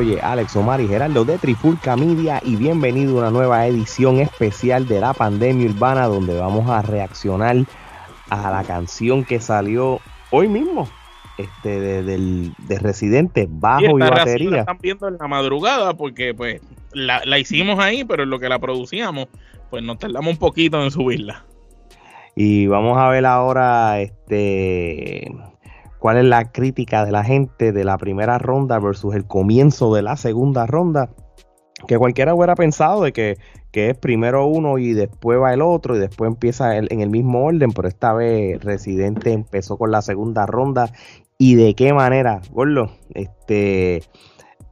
Oye, Alex Omar y Gerardo de Trifulca Media y bienvenido a una nueva edición especial de la pandemia urbana donde vamos a reaccionar a la canción que salió hoy mismo este de, Residente, bajo y, batería. La están viendo en la madrugada porque pues la, la hicimos ahí, pero en lo que la producíamos, pues nos tardamos un poquito en subirla. Y vamos a ver ahora este cuál es la crítica de la gente de la primera ronda versus el comienzo de la segunda ronda. Que cualquiera hubiera pensado de que, que es primero uno y después va el otro y después empieza el- en el mismo orden, pero esta vez Residente empezó con la segunda ronda y de qué manera, Gordo, este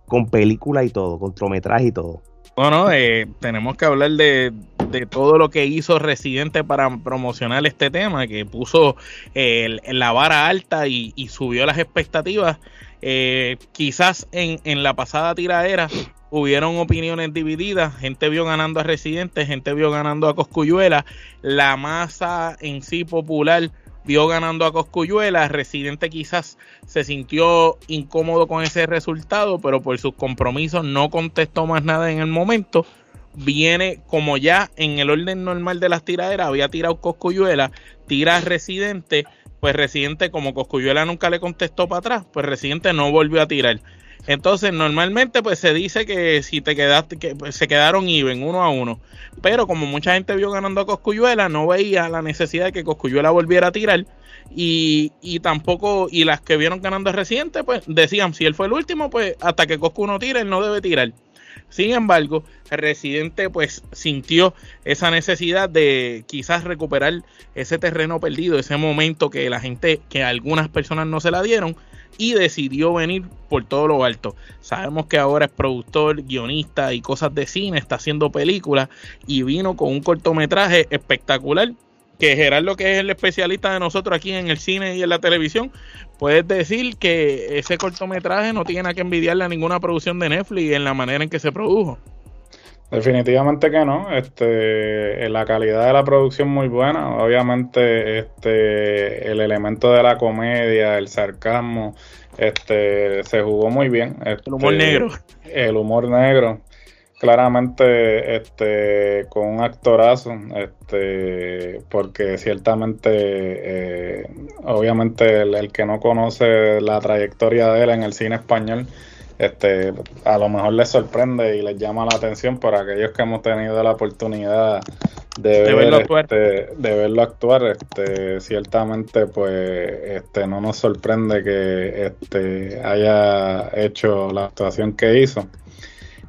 con película y todo, con kilometraje y todo. Bueno, eh, tenemos que hablar de, de todo lo que hizo Residente para promocionar este tema, que puso eh, la vara alta y, y subió las expectativas. Eh, quizás en, en la pasada tiradera hubieron opiniones divididas, gente vio ganando a Residente, gente vio ganando a Coscuyuela, la masa en sí popular vio ganando a Coscuyuela, Residente quizás se sintió incómodo con ese resultado, pero por sus compromisos no contestó más nada en el momento. Viene como ya en el orden normal de las tiraderas, había tirado Coscuyuela, tira Residente, pues Residente como Coscuyuela nunca le contestó para atrás, pues Residente no volvió a tirar. Entonces, normalmente pues se dice que si te quedaste, que pues, se quedaron even uno a uno. Pero como mucha gente vio ganando a Coscuyuela, no veía la necesidad de que Coscuyuela volviera a tirar. Y, y tampoco, y las que vieron ganando a Residente, pues decían, si él fue el último, pues hasta que Coscu no tire, él no debe tirar. Sin embargo, Residente pues sintió esa necesidad de quizás recuperar ese terreno perdido, ese momento que la gente, que algunas personas no se la dieron y decidió venir por todo lo alto. Sabemos que ahora es productor, guionista y cosas de cine, está haciendo películas y vino con un cortometraje espectacular que Gerardo, que es el especialista de nosotros aquí en el cine y en la televisión, puedes decir que ese cortometraje no tiene nada que envidiarle a ninguna producción de Netflix en la manera en que se produjo. Definitivamente que no. Este, eh, la calidad de la producción muy buena. Obviamente, este, el elemento de la comedia, el sarcasmo, este, se jugó muy bien. El humor Este, negro. El humor negro. Claramente, este, con un actorazo, este, porque ciertamente, eh, obviamente, el, el que no conoce la trayectoria de él en el cine español, este, a lo mejor les sorprende y les llama la atención por aquellos que hemos tenido la oportunidad de, De ver, verlo actuar. este, de verlo actuar, este, ciertamente pues este, no nos sorprende que este, haya hecho la actuación que hizo.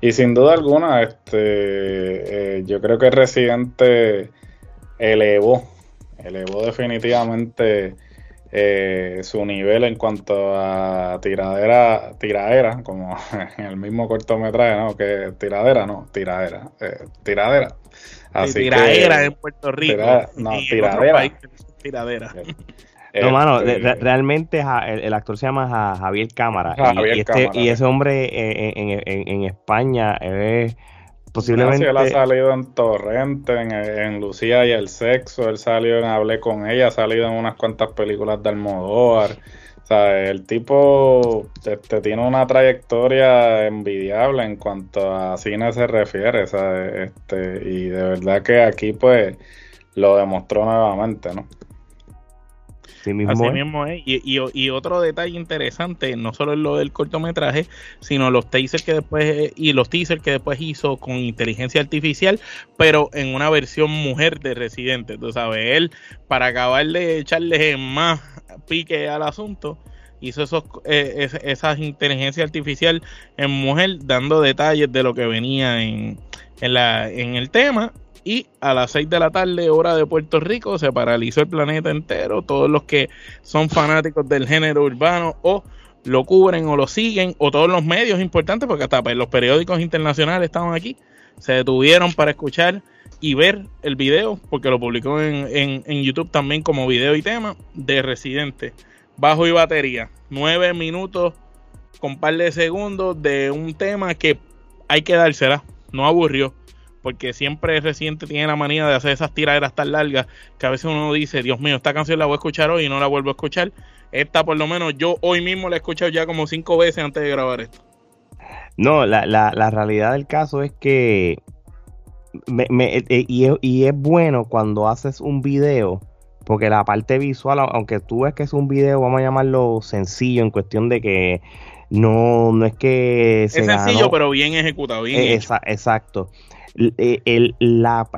Y sin duda alguna, este, eh, yo creo que Residente elevó, elevó definitivamente eh, su nivel en cuanto a tiradera, tiradera, como en el mismo cortometraje, ¿no? Que tiradera, no, tiradera, eh, tiradera. Así que- tiraera en Puerto Rico. Tira- no, y tiradera. tiradera. No, mano, Este, de- re- realmente ja- el, el actor se llama Ja- Javier Cámara. y- Javier y, este- Cámara, y ese hombre eh, en, en- en- en España es posiblemente. Él ha salido en Torrente, en, en Lucía y el Sexo, él salió en Hablé con ella, ha salido en unas cuantas películas de Almodóvar. O sea, el tipo este, tiene una trayectoria envidiable en cuanto a cine se refiere, ¿sabes? Este, y de verdad que aquí pues lo demostró nuevamente, ¿no? Mismo Así es. mismo es. Y, y- y otro detalle interesante, no solo es lo del cortometraje, sino los teasers que después y los teasers que después hizo con inteligencia artificial, pero en una versión mujer de Residente. Tú sabes, él, para acabar de echarle más pique al asunto, hizo esos, eh, es- esas inteligencia artificial en mujer, dando detalles de lo que venía en, en, la, en el tema. Y a las 6 de la tarde, hora de Puerto Rico, se paralizó el planeta entero. Todos los que son fanáticos del género urbano o lo cubren o lo siguen, o todos los medios importantes, porque hasta los periódicos internacionales estaban aquí, se detuvieron para escuchar y ver el video, porque lo publicó en, en, YouTube también como video y tema, de Residente. Bajo y batería. Nueve minutos con par de segundos de un tema que hay que dársela. No aburrió. Porque siempre Residente tiene la manía de hacer esas tiraderas tan largas que a veces uno dice, Dios mío, esta canción la voy a escuchar hoy y no la vuelvo a escuchar. Esta por lo menos yo hoy mismo la he escuchado ya como cinco veces antes de grabar esto. No, la, la, la realidad del caso es que eh, eh, y, es, bueno cuando haces un video, porque la parte visual, aunque tú ves que es un video, vamos a llamarlo sencillo, en cuestión de que no, no es que... es sencillo, pero bien ejecutado, bien eh, exacto. El, la,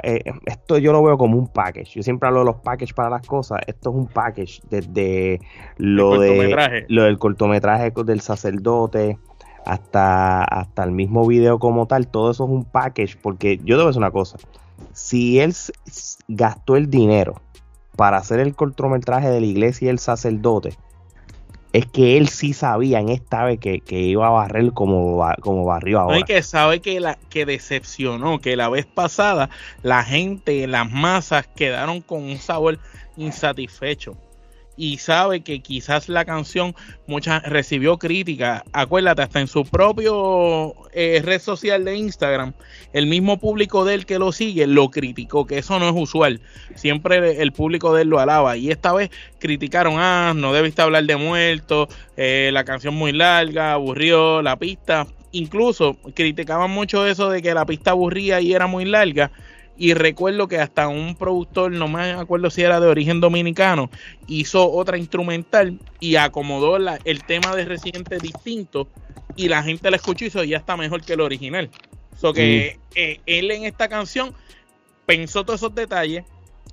esto yo lo veo como un package. Yo siempre hablo de los packages para las cosas. Esto es un package desde lo, de, lo del cortometraje del sacerdote, hasta, hasta el mismo video como tal, todo eso es un package, porque yo debo decir una cosa, si él gastó el dinero para hacer el cortometraje de la iglesia y el sacerdote, es que él sí sabía en esta vez que, iba a barrer como, como barrió ahora. y que sabe que, la, que decepcionó, que la vez pasada la gente, las masas quedaron con un sabor insatisfecho y sabe que quizás la canción muchas recibió crítica. Acuérdate, hasta en su propio eh, red social de Instagram, el mismo público de él que lo sigue lo criticó, que eso no es usual. Siempre el público de él lo alaba. Y esta vez criticaron, ah, no debiste hablar de muertos, eh, la canción muy larga, aburrió, la pista. Incluso criticaban mucho eso de que la pista aburría y era muy larga y recuerdo que hasta un productor, no me acuerdo si era de origen dominicano, hizo otra instrumental y acomodó el tema de Residente distinto y la gente la escuchó y hizo ya está mejor que el original. So que eh, él en esta canción pensó todos esos detalles,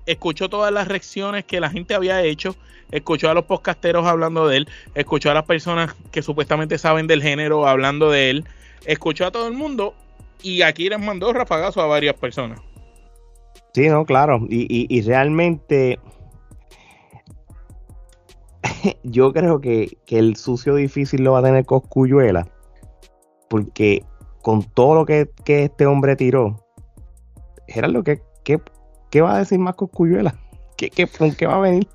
escuchó todas las reacciones que la gente había hecho, escuchó a los podcasteros hablando de él, escuchó a las personas que supuestamente saben del género hablando de él, escuchó a todo el mundo y aquí les mandó rafagazo a varias personas. Sí, no, claro. Y, realmente yo creo que, el sucio difícil lo va a tener Coscuyuela. Porque con todo lo que, este hombre tiró, era lo que, ¿qué va a decir más Coscuyuela? ¿Qué, qué, ¿Con qué va a venir?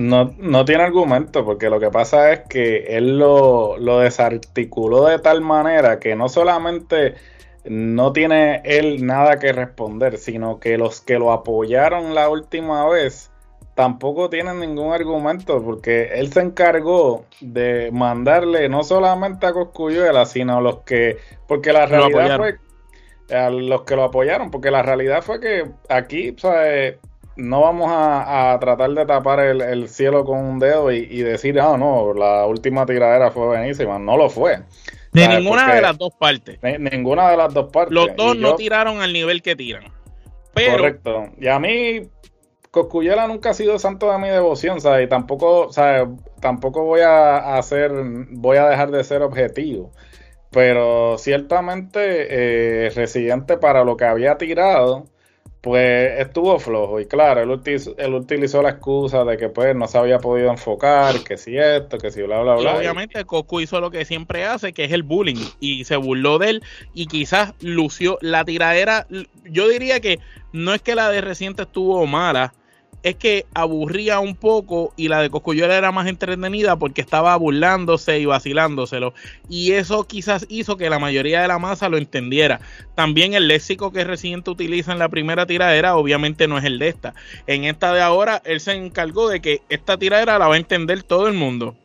No, no tiene argumento, porque lo que pasa es que él lo, lo desarticuló de tal manera que no solamente no tiene él nada que responder, sino que los que lo apoyaron la última vez tampoco tienen ningún argumento, porque él se encargó de mandarle no solamente a Coscuyuela, sino a los que, porque la realidad fue, a los que lo apoyaron, porque la realidad fue que aquí, no vamos a, tratar de tapar el, cielo con un dedo y, y decir, ah, no, la última tiradera fue buenísima, no lo fue. De ninguna de las dos partes. ninguna de las dos partes. Los dos no tiraron al nivel que tiran. Correcto. Y a mí, Coscuyela nunca ha sido santo de mi devoción, ¿sabes? Y tampoco, ¿sabes? Tampoco voy a hacer, voy a dejar de ser objetivo. Pero ciertamente, eh, Residente para lo que había tirado, pues estuvo flojo. Y claro, él utilizó, la excusa de que pues no se había podido enfocar, que si esto, que si bla, bla, bla. Y obviamente Coco hizo lo que siempre hace, que es el bullying. Y se burló de él y quizás lució la tiradera. Yo diría que no es que la de reciente estuvo mala, es que aburría un poco y la de Coscuyuela era más entretenida porque estaba burlándose y vacilándoselo. Y eso quizás hizo que la mayoría de la masa lo entendiera. También el léxico que Residente utiliza en la primera tiradera obviamente no es el de esta. En esta de ahora él se encargó de que esta tiradera la va a entender todo el mundo.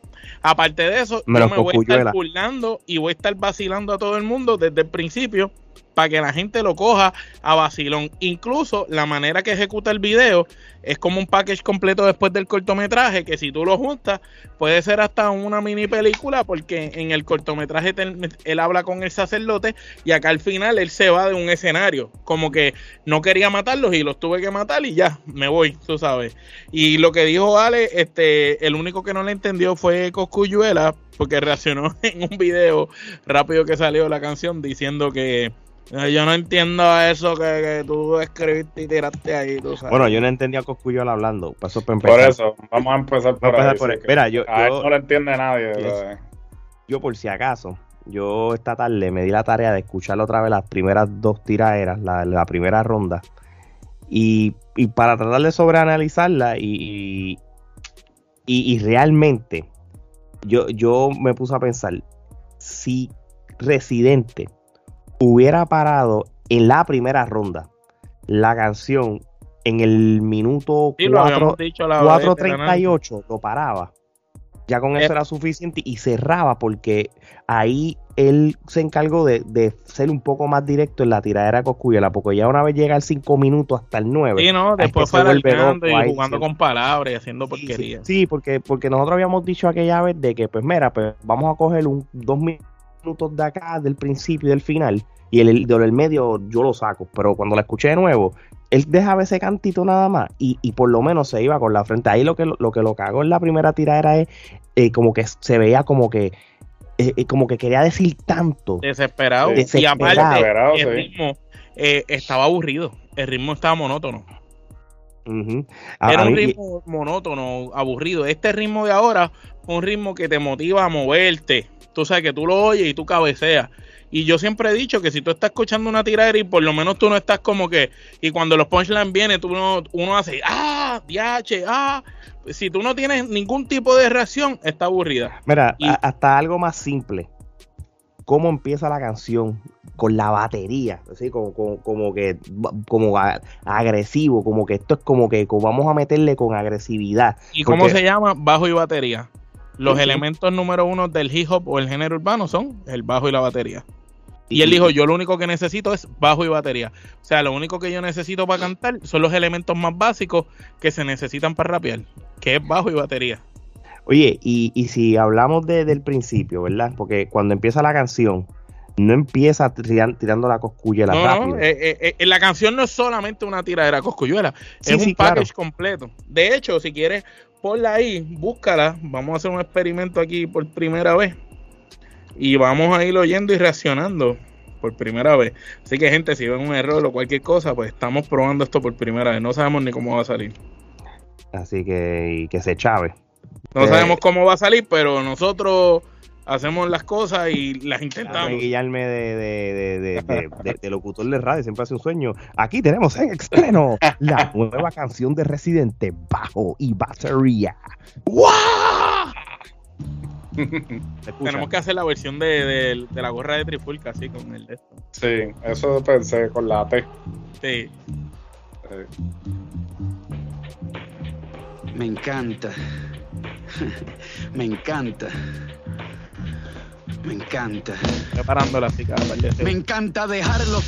Aparte de eso, yo me voy a estar burlando y voy a estar vacilando a todo el mundo desde el principio para que la gente lo coja a vacilón. Incluso la manera que ejecuta el video es como un package completo después del cortometraje, que si tú lo juntas, puede ser hasta una mini película, porque en el cortometraje él habla con el sacerdote y acá al final él se va de un escenario, como que no quería matarlos y los tuve que matar y ya, me voy, tú sabes. Y lo que dijo Ale, este, el único que no le entendió fue Coscuyuela, porque reaccionó en un video rápido que salió la canción diciendo que yo no entiendo eso que, tú escribiste y tiraste ahí, tú sabes. Bueno, yo no entendía a Coscuyola hablando. Por eso, vamos a empezar por, ahí, Mira, yo, no lo entiende nadie. yo, por si acaso, yo esta tarde me di la tarea de escuchar otra vez las primeras dos tiraderas, la, la primera ronda, y, y, para tratar de sobreanalizarla y, y, y, realmente yo, yo me puse a pensar, si Residente hubiera parado en la primera ronda la canción en el minuto Sí, lo 4, habíamos dicho la vez del análisis. 4.38 lo paraba. Ya con Eh. eso era suficiente y cerraba porque ahí él se encargó de, de ser un poco más directo en la tiradera de Coscuyuela, porque ya una vez llega al 5 minutos hasta el 9. Sí, no, después fue y jugando con palabras y haciendo porquería. Sí, sí, porque, porque nosotros habíamos dicho aquella vez de que, pues mira, pues vamos a coger un, dos minutos de acá, del principio y del final, y el, el del medio yo lo saco, pero cuando la escuché de nuevo, él dejaba ese cantito nada más, y, y por lo menos se iba con la frente. Ahí lo que lo, que lo cagó en la primera tiradera es eh, como que se veía como que eh, eh, como que quería decir tanto. Desesperado. Y Desesperado. aparte, Desesperado, el sí. ritmo eh, estaba aburrido. El ritmo estaba monótono. Era un ritmo monótono, aburrido. Este ritmo de ahora es un ritmo que te motiva a moverte. Tú sabes que tú lo oyes y tú cabeceas. Y yo siempre he dicho que si tú estás escuchando una tiradera y por lo menos tú no estás como que. Y cuando los punchlines vienen, tú no, uno hace. ¡Ah! ¡Diache! ¡Ah! Si tú no tienes ningún tipo de reacción, está aburrida. Mira, Y- hasta algo más simple. ¿Cómo empieza la canción? Con la batería, así como, como, como que como a- agresivo, como que esto es como que como vamos a meterle con agresividad. ¿Y cómo se llama? Bajo y batería. Los elementos número uno del hip hop o el género urbano son el bajo y la batería. Y él dijo, yo lo único que necesito es bajo y batería. O sea, lo único que yo necesito para cantar son los elementos más básicos que se necesitan para rapear, que es bajo y batería. Oye, y, y si hablamos de- del principio, ¿verdad? Porque cuando empieza la canción, no empieza tiran- tirando la coscuyela No, rápido. no, eh, eh, eh, la canción no es solamente una tiradera coscuyuela, Sí, es sí, un package claro. completo. De hecho, si quieres, ponla ahí, búscala. Vamos a hacer un experimento aquí por primera vez. Y vamos a ir oyendo y reaccionando por primera vez. Así que, gente, si ven un error o cualquier cosa, pues estamos probando esto por primera vez. No sabemos ni cómo va a salir. Así que, y que se chave. No Eh, sabemos cómo va a salir, pero nosotros hacemos las cosas y las intentamos. Déjame guiarme de, de, de, de, de- de- de locutor de radio, siempre hace un sueño. Aquí tenemos en estreno la nueva canción de Residente, Bajo y Batería. Tenemos que hacer la versión de, de- de la gorra de Trifulca, así con el de esto. Sí, eso pensé con la T. Sí. Me encanta. Me encanta. Me encanta. par de Me encanta dejarlo.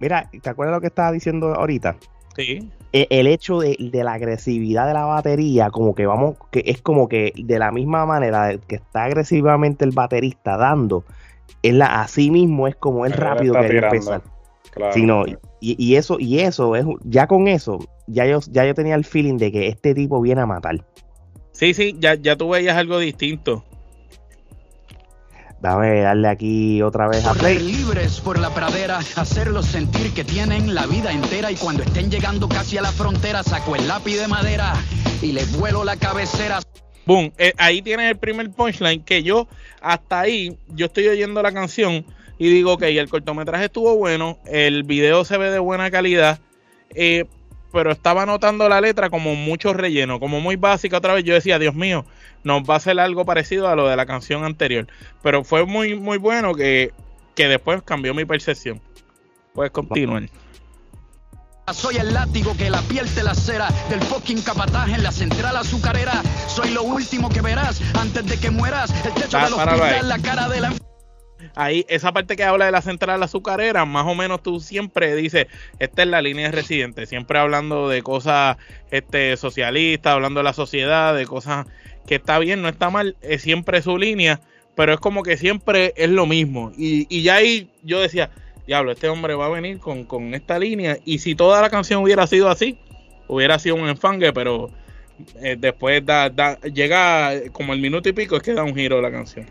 Mira, ¿te acuerdas lo que estaba diciendo ahorita? Sí. E- El hecho de, de la agresividad de la batería, como que vamos, que es como que de la misma manera que está agresivamente el baterista dando, es la, así mismo es como Él rápido tirando. empezar. claro. Sí, no, y, y eso, y eso es ya con eso, ya yo, ya yo tenía el feeling de que este tipo viene a matar. Sí, sí, ya, ya tú veías algo distinto. Dame darle aquí otra vez a play. libres por la pradera, hacerlos sentir que tienen la vida entera y cuando estén llegando casi a la frontera saco el lápiz de madera y les vuelo la cabecera. Boom. Eh, ahí tienes el primer punchline que yo, hasta ahí, yo estoy oyendo la canción y digo, ok, el cortometraje estuvo bueno, el video se ve de buena calidad, eh, pero estaba notando la letra como mucho relleno, como muy básica otra vez. Yo decía, Dios mío, nos va a hacer algo parecido a lo de la canción anterior. Pero fue muy, muy bueno que, que después cambió mi percepción. Puedes continuar. Soy el látigo que la piel te lacera del fucking capataje en la central azucarera. Soy lo último que verás antes de que mueras. El techo Ah, páralo ahí. hospital, la cara de la ahí esa parte que habla de la central azucarera, más o menos tú siempre dices, esta es la línea de residente, siempre hablando de cosas este socialistas, hablando de la sociedad, de cosas que está bien, no está mal, es siempre su línea, pero es como que siempre es lo mismo. Y, y ya ahí yo decía, diablo, este hombre va a venir con, con esta línea, y si toda la canción hubiera sido así, hubiera sido un enfangue, pero eh, después da, da- llega como el minuto y pico, es que da un giro la canción.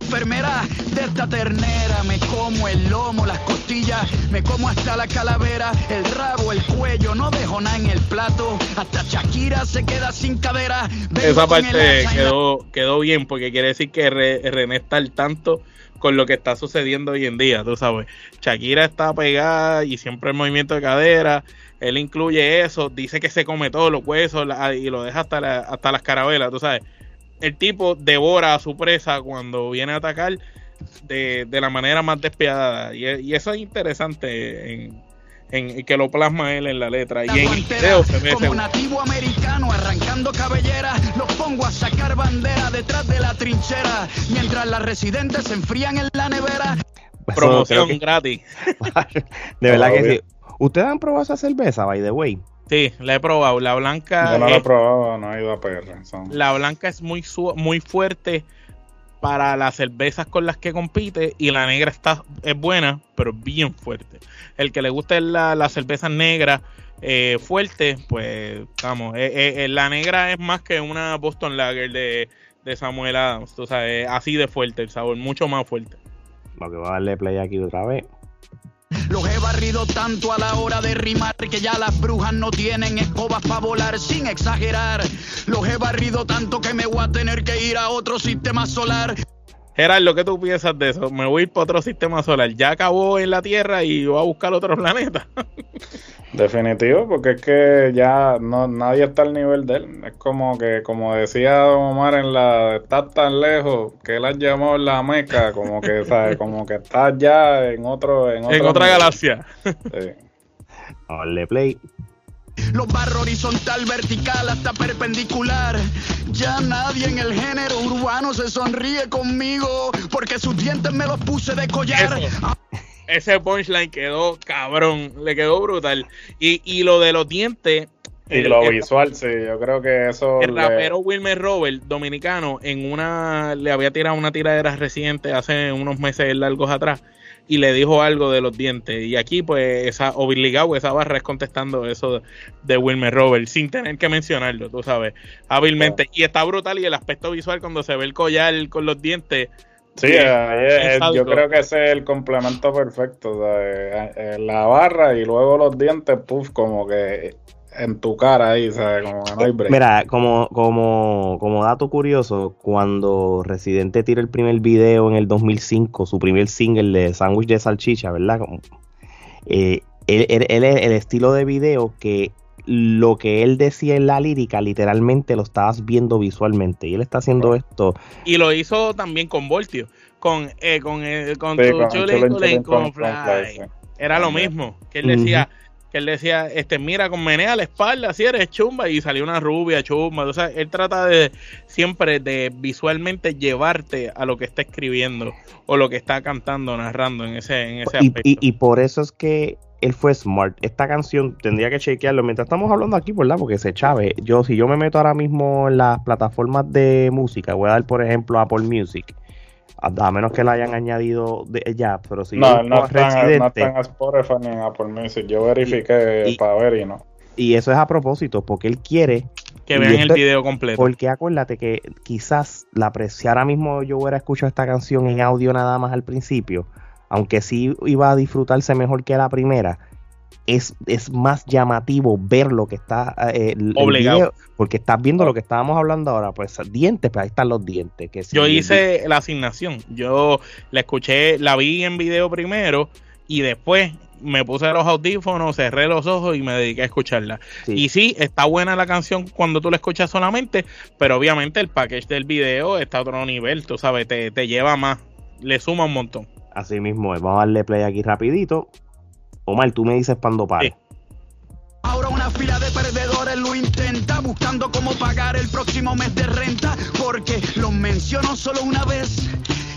Enfermera de esta ternera. Me como el lomo, las costillas, me como hasta la calavera, el rabo, el cuello. No dejo nada en el plato. Hasta Shakira se queda sin cadera. Vengo Esa parte quedó, quedó bien porque quiere decir que Re- René está al tanto con lo que está sucediendo hoy en día, tú sabes. Shakira está pegada y siempre el movimiento de cadera. Él incluye eso, dice que se come todos los huesos la- y lo deja hasta, la- hasta las carabelas, tú sabes. El tipo devora a su presa cuando viene a atacar de, de la manera más despiadada. Y, y eso es interesante en, en- que lo plasma él en la letra. Y la en el guantera, video se ve como nativo americano arrancando cabellera los pongo a sacar bandera detrás de la trinchera mientras las residentes se enfrían en la nevera Eso promoción creo gratis. que- de verdad que Obvio. sí. ¿Ustedes han probado esa cerveza, by the way? Sí, la he probado. La blanca, Yo no lo he probado, no he ido a PR. son- la blanca es muy su- muy fuerte para las cervezas con las que compite y la negra está es buena, pero bien fuerte. El que le guste la, la cerveza negra eh, fuerte, pues vamos, eh, eh, la negra es más que una Boston Lager de, de Samuel Adams, tú sabes, así de fuerte el sabor, mucho más fuerte. Lo que va a darle play aquí otra vez. Los he barrido tanto a la hora de rimar que ya las brujas no tienen escobas para volar sin exagerar. Los he barrido tanto que me voy a tener que ir a otro sistema solar. Gerardo, ¿qué tú piensas de eso? Me voy a ir para otro sistema solar. Ya acabó en la Tierra y voy a buscar otro planeta. Definitivo, porque es que ya no nadie está al nivel de él. Es como que, como decía Don Omar en la estás tan lejos que él ha llamado la meca, como que sabe, como que estás ya en otro, en, en otro otra nivel. galaxia. Sí. Darle play. Los barro horizontal, vertical, hasta perpendicular. Ya nadie en el género urbano se sonríe conmigo porque sus dientes me los puse de collar. Eso. Ese punchline quedó cabrón, le quedó brutal. Y, y lo de los dientes. Y el- lo el- visual, sí, yo creo que eso El le- rapero Wilmer Robert, dominicano, en una le había tirado una tiradera reciente hace unos meses largos atrás y le dijo algo de los dientes. Y aquí, pues, esa obligado, esa barra es contestando eso de Wilmer Robert, sin tener que mencionarlo, tú sabes, hábilmente. Y está brutal y el aspecto visual cuando se ve el collar con los dientes. Sí, eh, eh, yo creo que ese es el complemento perfecto. o sea, eh, la barra y luego los dientes, puff, como que en tu cara ahí, ¿sabes? Como que no hay break. Mira, como, como, como dato curioso, cuando Residente tira el primer video en el 2005, su primer single de Sándwich de Salchicha, ¿verdad? Como, eh, él, él- él es el estilo de video que lo que él decía en la lírica, literalmente lo estabas viendo visualmente. Y él está haciendo esto. Y lo hizo también con Voltio, con, eh, con, eh, con Sí, tu con chulín, Chulín, chulín, con con- con fly. Fly, sí. Era lo mismo, que él decía, que él decía, este, mira, con menea la espalda, si eres chumba, y salió una rubia chumba. O sea, él trata de siempre de visualmente llevarte a lo que está escribiendo o lo que está cantando, narrando en ese, en ese Y, aspecto. y- y por eso es que él fue smart. Esta canción tendría que chequearlo mientras estamos hablando aquí, ¿verdad? Porque se chave. Yo, si yo me meto ahora mismo en las plataformas de música, voy a dar, por ejemplo, Apple Music. A, a menos que la hayan añadido de, ya, pero si No, no a están, no están en Spotify ni en Apple Music. Yo verifiqué y- para ver y no. y eso es a propósito, porque él quiere que vean el video completo. Porque acuérdate que quizás la pre- si ahora mismo yo hubiera escuchado esta canción en audio nada más al principio, aunque sí iba a disfrutarse mejor que la primera, es, es más llamativo ver lo que está eh, el, el Obligado. video, porque estás viendo lo que estábamos hablando ahora, pues dientes, pues ahí están los dientes. Que Yo hice la asignación. Yo la escuché, la vi en video primero y después me puse los audífonos, cerré los ojos y me dediqué a escucharla. sí. Y sí, está buena la canción cuando tú la escuchas solamente, pero obviamente el package del video está a otro nivel, tú sabes, te, te lleva más, le suma un montón. Así mismo. Vamos a darle play aquí rapidito. Omar, tú me dices cuando pare. Sí. Ahora una fila de perdedores lo intenta buscando cómo pagar el próximo mes de renta porque los menciono solo una vez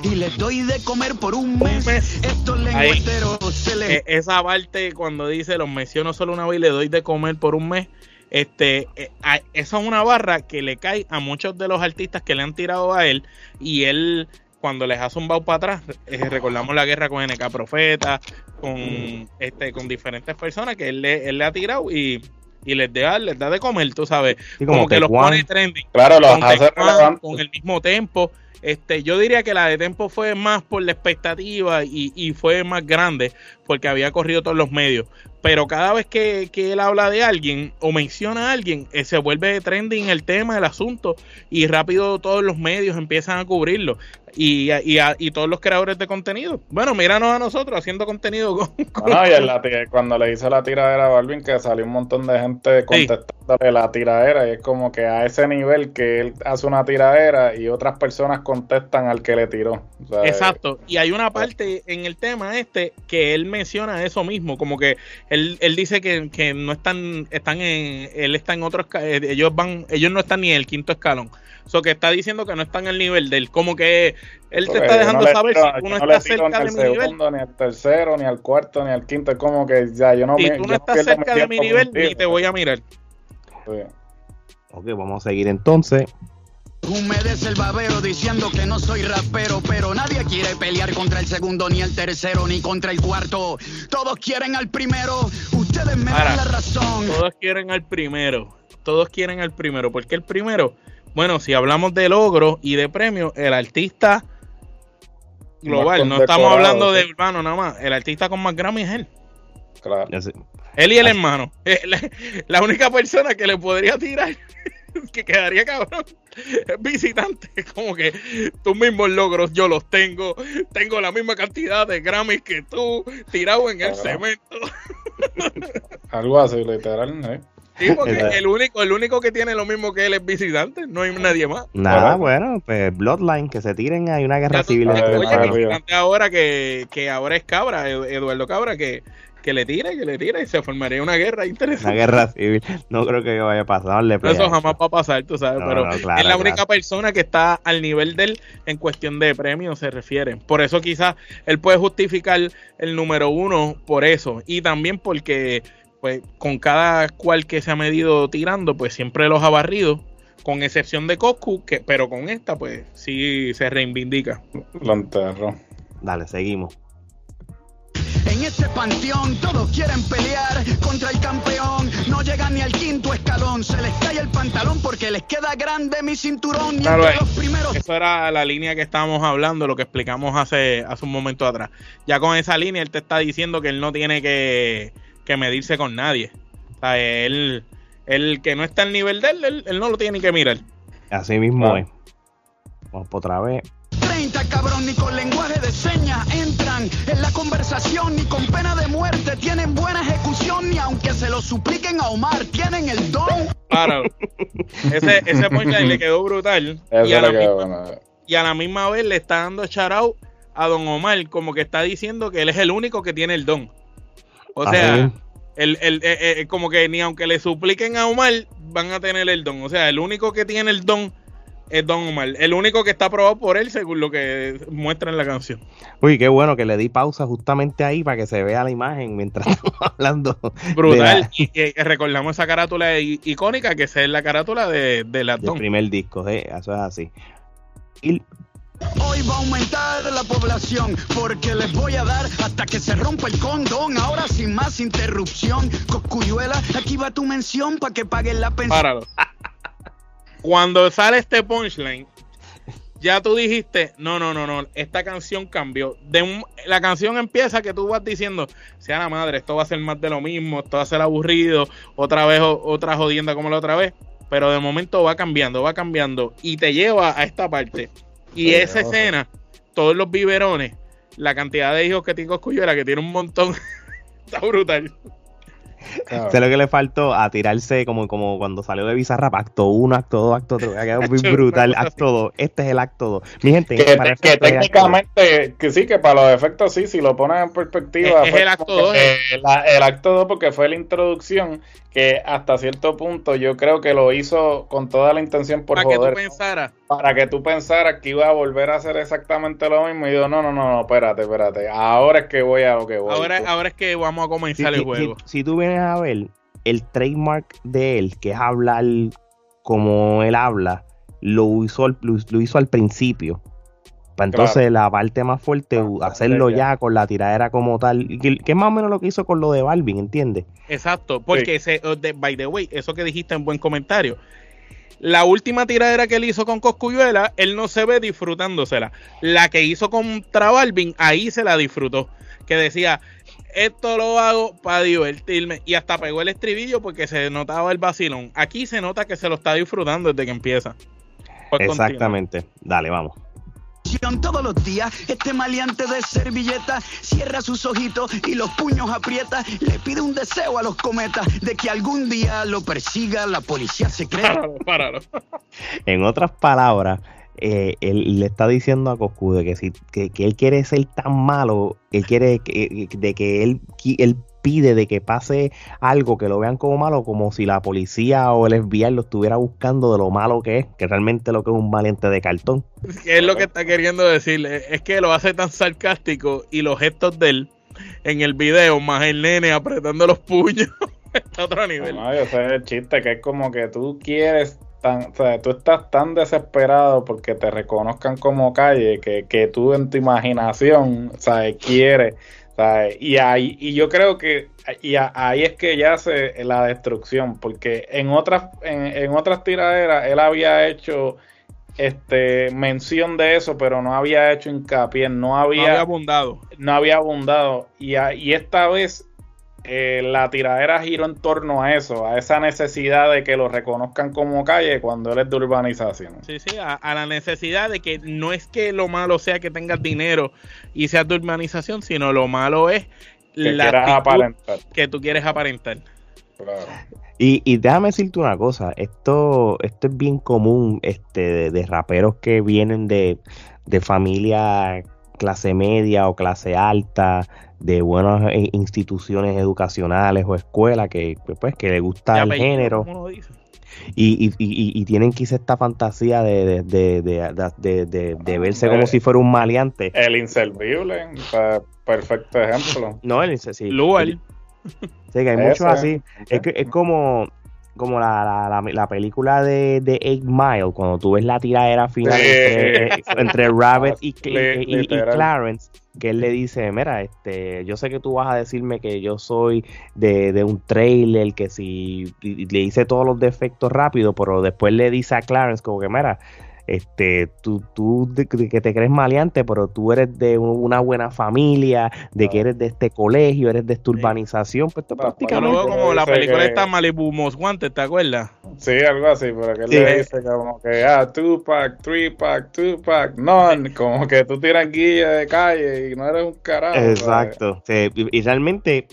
y les doy de comer por un mes. mes. Estos lengüeteros se les Eh, esa parte cuando dice los menciono solo una vez y le doy de comer por un mes, este, eh, a- esa es una barra que le cae a muchos de los artistas que le han tirado a él y él cuando les ha zumbado para atrás, eh, recordamos la guerra con NK Profeta, con este, con diferentes personas que él le, él le ha tirado y, y les da, les da de comer, tú sabes, Sí, como, que los pone trending Claro, los con, hace Tecuan, relevantes. con el mismo tempo. Este, yo diría que la de Tempo fue más por la expectativa y, y fue más grande porque había corrido todos los medios. pero cada vez que, que él habla de alguien o menciona a alguien, eh, se vuelve trending el tema, el asunto, y rápido todos los medios empiezan a cubrirlo. Y, y, y todos los creadores de contenido. Bueno, míranos a nosotros haciendo contenido con. Y la, cuando le hice la tiradera a Balvin, que salió un montón de gente contestándole la tiradera, y es como que a ese nivel que él hace una tiradera y otras personas contestan al que le tiró. Exacto, y hay una parte en el tema este que él menciona eso mismo, como que él, él dice que, que no están, están en, él está en otros, eh, ellos van, ellos no están ni en el quinto escalón. So que está diciendo que no están al nivel del como que él te está dejando saber si uno está cerca de mi nivel. Ni al tercero, ni al cuarto, ni al quinto. Es como que ya yo no Si tú no estás cerca de mi nivel, ni te voy a mirar. Ok, vamos a seguir entonces. Humedece el babero diciendo que no soy rapero, pero nadie quiere pelear contra el segundo, ni el tercero, ni contra el cuarto. Todos quieren al primero, ustedes me dan la razón. Todos quieren al primero, todos quieren al primero, porque el primero bueno, si hablamos de logros y de premios, el artista global, no estamos hablando de urbano nada más, el artista con más Grammy es él. Claro. Él y el hermano. La, única persona que le podría tirar, que quedaría cabrón, es visitante. Como que tus mismos logros yo los tengo. Tengo la misma cantidad de Grammys que tú, tirado en el cemento. Algo así, literal, ¿eh? El único, el único que tiene lo mismo que él es visitante, no hay nadie más. Nada, bueno, pues Bloodline, que se tiren, hay una guerra civil. ahora que, que ahora es Cabra, Eduardo Cabra, que, que le tire, que le tire y se formaría una guerra interesante. Una guerra civil. No creo que vaya a pasar. Eso jamás va a pasar, tú sabes. pero es la única persona que está al nivel de él en cuestión de premios, se refiere. Por eso quizás él puede justificar el número uno por eso. Y también porque pues con cada cual que se ha medido tirando, pues siempre los ha barrido, con excepción de Coscu, que, pero con esta, pues sí se reivindica. Lo enterro. Dale, seguimos. En este panteón todos quieren pelear contra el campeón. No llegan ni al quinto escalón. Se les cae el pantalón porque les queda grande mi cinturón. Y claro, los primeros... Eso era la línea que estábamos hablando, lo que explicamos hace, hace un momento atrás. Ya con esa línea él te está diciendo que él no tiene que que medirse con nadie. O sea, él, el que no está al nivel de él, él, no lo tiene que mirar. Así mismo es. Vamos por otra vez. 30 cabrón, ni con lenguaje de señas entran en la conversación, ni con pena de muerte tienen buena ejecución, ni aunque se lo supliquen a Omar, tienen el don. Claro. Ese, ese punchline le quedó brutal. Y a, la misma, y a, la misma, vez le está dando shout a Don Omar, como que está diciendo que él es el único que tiene el don. O sea, el, el, eh, eh, como que ni aunque le supliquen a Omar, van a tener el don. O sea, el único que tiene el don es Don Omar. El único que está aprobado por él, según lo que muestra en la canción. Uy, qué bueno que le di pausa justamente ahí para que se vea la imagen mientras estamos hablando. Brutal. Y, recordamos esa carátula icónica, que es la carátula de, de la El primer disco, eso es así. Y Hoy va a aumentar la población porque les voy a dar hasta que se rompa el condón. Ahora sin más interrupción, Coscuyuela, aquí va tu mención para que paguen la pensión. Páralo. Cuando sale este punchline, ya tú dijiste, no, no, no, no, esta canción cambió. La canción empieza que tú vas diciendo, sea la madre, esto va a ser más de lo mismo, esto va a ser aburrido, otra vez otra jodienda como la otra vez. Pero de momento va cambiando, va cambiando y te lleva a esta parte y esa escena, todos los biberones, la cantidad de hijos que tiene Coscuyuela, que tiene un montón, está brutal. Sé lo que le faltó a tirarse como, como cuando salió de Bizarrap, acto 1, acto 2, acto 3. Ha quedado muy brutal. Acto 2. Este es el acto 2. Mi gente, que, que técnicamente, que sí, que para los efectos sí, si lo pones en perspectiva. Es, el acto 2. el acto 2 porque fue la introducción que hasta cierto punto yo creo que lo hizo con toda la intención por para que tú pensaras para que tú pensaras que iba a volver a hacer exactamente lo mismo. Y yo no no no no espérate espérate. Ahora es que voy a lo que voy. Ahora ahora es que vamos a comenzar el juego. si, tú vienes a ver el trademark de él que es hablar como él habla lo hizo lo hizo al principio. Entonces la parte más fuerte, hacerlo ya. con la tiradera como tal, que, es más o menos lo que hizo con lo de Balvin, ¿entiendes? Exacto, porque ese, oh, by the way, eso que dijiste en buen comentario, la última tiradera que él hizo con Coscuyuela, él no se ve disfrutándosela. La que hizo contra Balvin, ahí se la disfrutó. Que decía, esto lo hago para divertirme. Y hasta pegó el estribillo porque se notaba el vacilón. Aquí se nota que se lo está disfrutando desde que empieza. Pues Exactamente. Dale, vamos. Todos los días, este maleante de servilleta cierra sus ojitos y los puños aprieta. Le pide un deseo a los cometas de que algún día lo persiga la policía secreta. Páralo, En otras palabras, eh, él le está diciendo a Coscu que, si, que, él quiere ser tan malo, él quiere que, de que él, él pide de que pase algo que lo vean como malo, como si la policía o el FBI lo estuviera buscando de lo malo que es, que realmente lo que es un valiente de cartón. Es lo que está queriendo decirle, es que lo hace tan sarcástico y los gestos de él en el video, más el nene apretando los puños, está a otro nivel. No, yo sé el chiste que es como que tú quieres Tan, o sea, tú estás tan desesperado porque te reconozcan como calle que, que tú en tu imaginación, o sea, quieres y, ahí, y yo creo que y ahí es que ya hace la destrucción, porque en otras, en, otras tiraderas él había hecho este mención de eso, pero no había hecho hincapié, no había, no había abundado. No había abundado. Y, y esta vez eh, la tiradera giró en torno a eso, a esa necesidad de que lo reconozcan como calle cuando él es de urbanización. Sí, sí, a, la necesidad de que no es que lo malo sea que tengas dinero y seas de urbanización, sino lo malo es que la aparentar. que tú quieres aparentar. Y, y, déjame decirte una cosa, esto, esto es bien común este, de, raperos que vienen de, de familia clase media o clase alta, de buenas eh, instituciones educacionales o escuelas que pues que le gusta el género y, y, y, tienen quizá esta fantasía de, de, de, de verse como si fuera un maleante. El inservible, perfecto ejemplo. No, el inservible. Sí, que hay muchos así. Es, que, es como como la, la, la, película de, de Eight Mile, cuando tú ves la tiradera final entre, Rabbit y, y, Clarence, que él le dice, mira, este, yo sé que tú vas a decirme que yo soy de, de un trailer, que si le hice todos los defectos rápido, pero después le dice a Clarence como que, mira, este, tú, tú que te crees maleante, pero tú eres de una buena familia, de que eres de este colegio, eres de esta urbanización, pues esto prácticamente... como la película está Malibu Most Wanted, ¿te acuerdas? Sí, algo así, pero que él le dice como que, ah, two pack, three pack, two pack, none, como que tú tiras guía de calle y no eres un carajo. Exacto, y realmente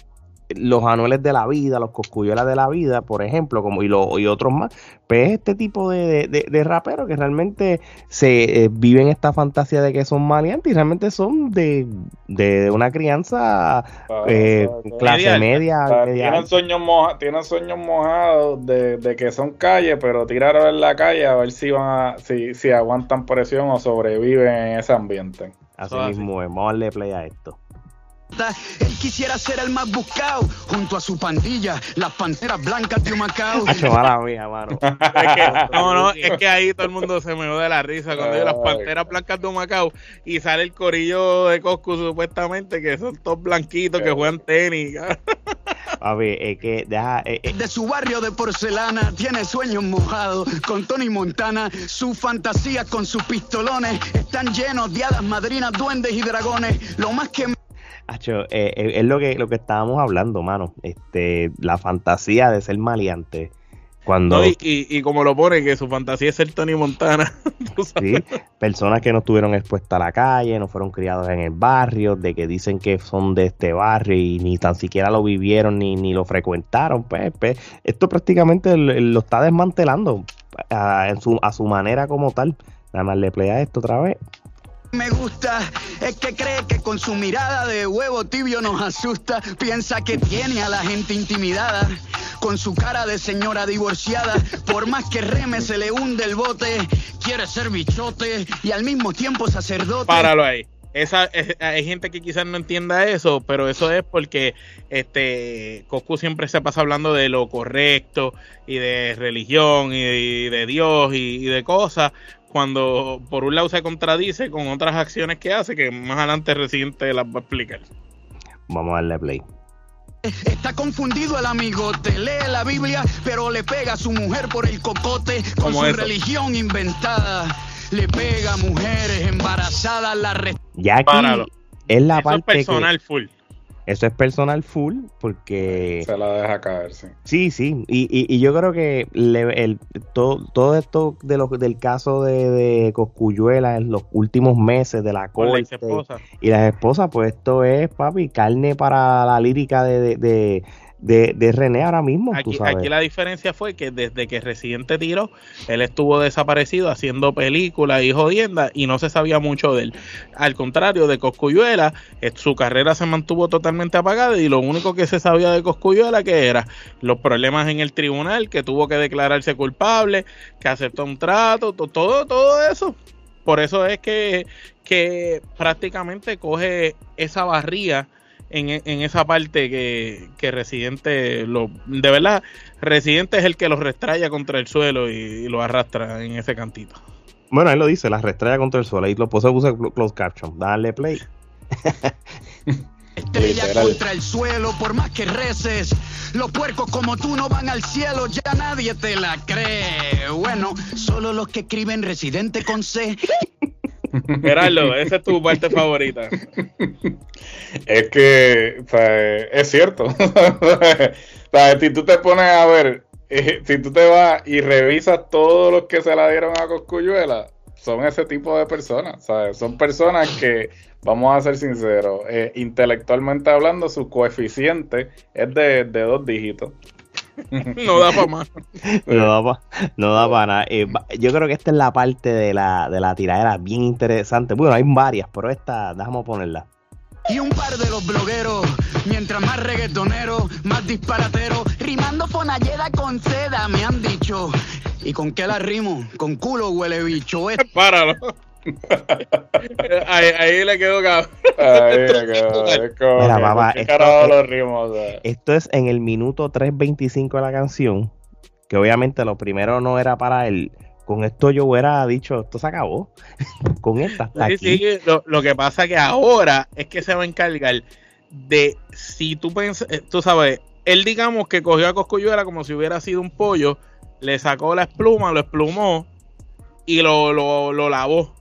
los anuales de la vida, los coscuyuelas de la vida, por ejemplo, como y, lo, y otros más, pues este tipo de, de, raperos que realmente se eh, viven esta fantasía de que son maleantes y realmente son de, de una crianza ah, eh, clase media. tienen, sueños tienen sueños mojados de, que son calles, pero tiraron en la calle a ver si van a, si, si aguantan presión o sobreviven en ese ambiente. Así mismo vamos a darle play a esto. Él quisiera ser el más buscado junto a su pandilla, las panteras blancas de Humacao. mía, mano. no, no, es que ahí todo el mundo se me de la risa cuando digo las panteras blancas de Humacao y sale el corillo de Coscu supuestamente que son todos blanquitos que juegan tenis. A ver, es que deja. Eh, eh. De su barrio de porcelana tiene sueños mojados con Tony Montana. Su fantasía con sus pistolones están llenos de hadas madrinas, duendes y dragones. Lo más que eh, eh, es lo que, lo que estábamos hablando, mano. Este, la fantasía de ser maleante. Cuando, y, como lo pone, que su fantasía es ser Tony Montana. sí, personas que no estuvieron expuestas a la calle, no fueron criados en el barrio, de que dicen que son de este barrio y ni tan siquiera lo vivieron ni, ni lo frecuentaron. Pues, pues esto prácticamente lo, está desmantelando a, su, a su manera como tal. Nada más le plea esto otra vez me gusta es que cree que con su mirada de huevo tibio nos asusta. Piensa que tiene a la gente intimidada con su cara de señora divorciada. Por más que reme se le hunde el bote. Quiere ser bichote y al mismo tiempo sacerdote. Páralo ahí. Esa, hay gente que quizás no entienda eso, pero eso es porque este Coscu siempre se pasa hablando de lo correcto y de religión y de, Dios y, de cosas, cuando por un lado se contradice con otras acciones que hace, que más adelante reciente las va a explicar. Vamos a darle play. Está confundido el amigo, te lee la Biblia, pero le pega a su mujer por el cocote con su religión inventada. Le pega a mujeres embarazadas, la Ya aquí es la parte personal full. Eso es personal full porque... Se la deja caer, sí. Sí, sí. Y, y, y yo creo que le- el, todo, todo esto de lo, del caso de, de Coscuyuela en los últimos meses de la corte y las esposas, pues esto es, papi, carne para la lírica de, de, de, de- René ahora mismo, tú Aquí, sabes. aquí la diferencia fue que desde que Residente tiró, él estuvo desaparecido haciendo películas y jodiendas y no se sabía mucho de él. Al contrario de Coscuyuela, eh, su carrera se mantuvo totalmente apagada y lo único que se sabía de Coscuyuela que era los problemas en el tribunal, que tuvo que declararse culpable, que aceptó un trato, to- todo, todo eso. Por eso es que, que prácticamente coge esa barría en, en esa parte que, que Residente lo de verdad Residente es el que lo restraya contra el suelo y, y lo arrastra en ese cantito. Bueno, ahí lo dice, la restrella contra el suelo. Ahí lo puse, puse close caption. Dale play. Estrella Literal. contra el suelo, por más que reces. Los puercos como tú no van al cielo, ya nadie te la cree. Bueno, solo los que escriben residente con C. Gerardo, esa es tu parte favorita. Es que, o sea, es cierto. O sea, si tú te pones a ver, eh, si tú te vas y revisas todos los que se la dieron a Coscuyuela, son ese tipo de personas, ¿sabes? Son personas que, vamos a ser sinceros, eh, intelectualmente hablando, su coeficiente es de, de dos dígitos. No da para más. No da pa- no da para nada. Eh, yo creo que esta es la parte de la, de la tiradera bien interesante. Bueno, hay varias, pero esta, déjame ponerla. Y un par de los blogueros, mientras más reggaetonero, más disparatero, rimando fonalleda con seda, me han dicho. ¿Y con qué la rimo? Con culo huele bicho. Páralo. ahí, ahí le quedó cabrón. Ay, que- es como Mira, que, papá, ¿por qué esto es- los? O sea, Esto es en el minuto 3.25 de la canción. Que obviamente lo primero no era para él. Con esto yo hubiera dicho, esto se acabó. Con esta hasta Sí, aquí. sí, lo, lo que pasa que ahora es que se va a encargar de si tú piensas, eh, tú sabes, él digamos que cogió a Coscuyuela como si hubiera sido un pollo, le sacó la espluma, lo esplumó y lo, lo, lo lavó.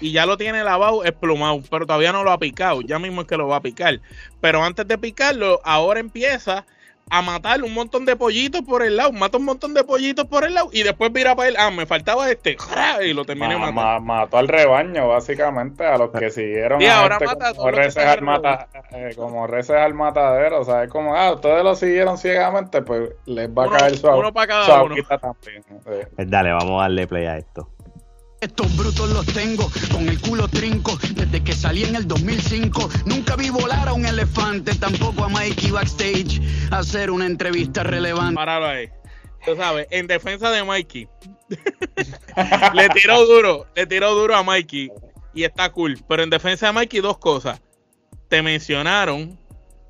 Y ya lo tiene lavado, esplumado, pero todavía no lo ha picado. Ya mismo es que lo va a picar. Pero antes de picarlo, ahora empieza a matar un montón de pollitos por el lado. Mata un montón de pollitos por el lado y después vira para él. Ah, me faltaba este. Y lo terminé ma- matando. ma- mató al rebaño, básicamente, a los que siguieron Sí, a ahora este mata a como reces al mata, eh, como reces al matadero, o sea, es como, ah, ustedes lo siguieron ciegamente, pues les va a caer su, uno para cada su uno. también. eh. Pues dale, vamos a darle play a esto. Estos brutos los tengo con el culo trinco desde que salí en el 2005. Nunca vi volar a un elefante, tampoco a Mikey backstage hacer una entrevista relevante. Páralo ahí. Tú sabes, en defensa de Mikey. le tiró duro, le tiró duro a Mikey. Y está cool. Pero en defensa de Mikey, dos cosas. Te mencionaron.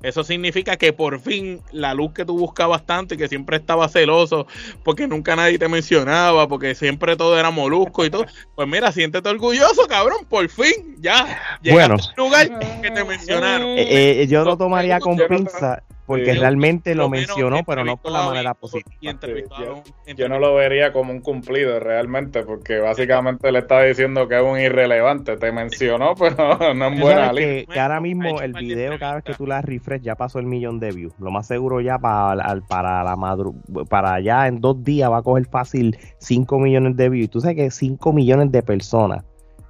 Eso significa que por fin la luz que tú buscabas tanto y que siempre estaba celoso porque nunca nadie te mencionaba, porque siempre todo era molusco y todo. Pues mira, siéntete orgulloso, cabrón. Por fin, ya. Bueno. Llegaste al lugar que te mencionaron. Eh, eh, yo lo tomaría con Yo no- pinza porque Sí. realmente lo mencionó, pero no por la manera positiva. Y yo- no lo vería como un cumplido realmente, porque básicamente le está diciendo que es un irrelevante. Te mencionó, pero no en buena línea. que, que ahora mismo el video, cada vez que tú la refresh, ya pasó el millón de views. Lo más seguro ya para, al- para la madru para allá en dos días va a coger fácil 5 millones de views. Y tú sabes que 5 millones de personas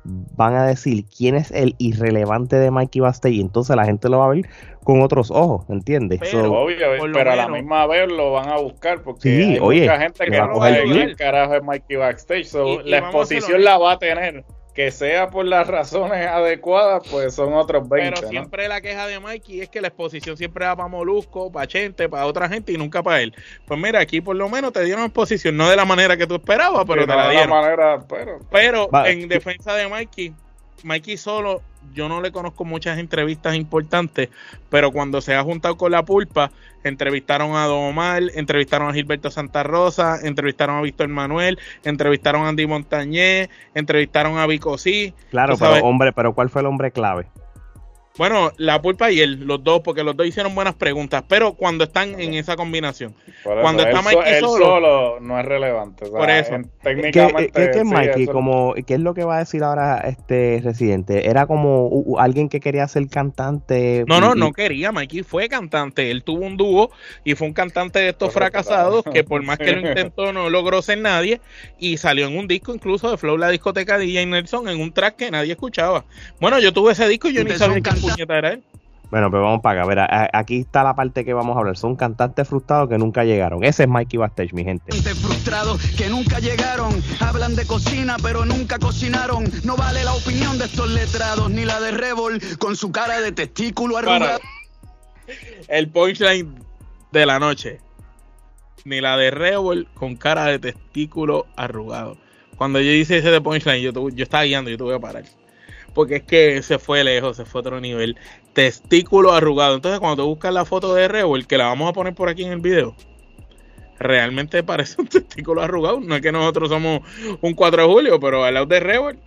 van a decir quién es el irrelevante de Mikey Basté y entonces la gente lo va a ver con otros ojos, ¿entiendes? Pero- So, Obvio, pero a la misma vez lo van a buscar porque Sí, hay oye, mucha gente que va a no sabe quién carajo es Mikey Backstage. So, Y- y la exposición la va a tener. Que sea por las razones adecuadas, pues son otros 20. Pero ¿no? siempre la queja de Mikey es que la exposición siempre va para Molusco, para Chente, para otra gente y nunca para él. Pues mira, aquí por lo menos te dieron exposición, no de la manera que tú esperabas, pero Sí, te no la de dieron. manera, pero Pero en defensa de Mikey, Mikey solo, yo no le conozco muchas entrevistas importantes, pero cuando se ha juntado con la pulpa, entrevistaron a Don Omar, entrevistaron a Gilberto Santa Rosa, entrevistaron a Víctor Manuel, entrevistaron a Andy Montañez, entrevistaron a Vico Sí. claro, sabes- pero hombre, pero ¿cuál fue el hombre clave? Bueno, la pulpa y él, los dos, porque los dos hicieron buenas preguntas, pero cuando están en esa combinación. cuando está Mikey solo, no es relevante. por eso. técnicamente, ¿Qué, qué, es Mikey? Como, ¿Qué es lo que va a decir ahora este residente? ¿Era como alguien que quería ser cantante? No, no, no quería. Mikey fue cantante. Él tuvo un dúo y fue un cantante de estos fracasados que por más que lo intentó no logró ser nadie y salió en un disco incluso de Flow, la discoteca de DJ Nelson, en un track que nadie escuchaba. Bueno, yo tuve ese disco y yo ni sabía puñeta era él. Bueno, pero vamos para acá. ver, aquí está la parte que vamos a hablar. Son cantantes frustrados que nunca llegaron. Ese es Mikey Bastage, mi gente. frustrados que nunca llegaron. Hablan de cocina, pero nunca cocinaron. No vale la opinión de estos letrados, ni la de Revol, con su cara de testículo arrugado. El punchline de la noche. Ni la de Revol con cara de testículo arrugado. Cuando yo hice ese de punchline, yo, yo estaba guiando, yo te voy a parar porque es que se fue lejos, se fue a otro nivel. Testículo arrugado. Entonces, cuando tú buscas la foto de Rebel, que la vamos a poner por aquí en el video, realmente parece un testículo arrugado. No es que nosotros somos un 4 de julio, pero al lado de Rebel.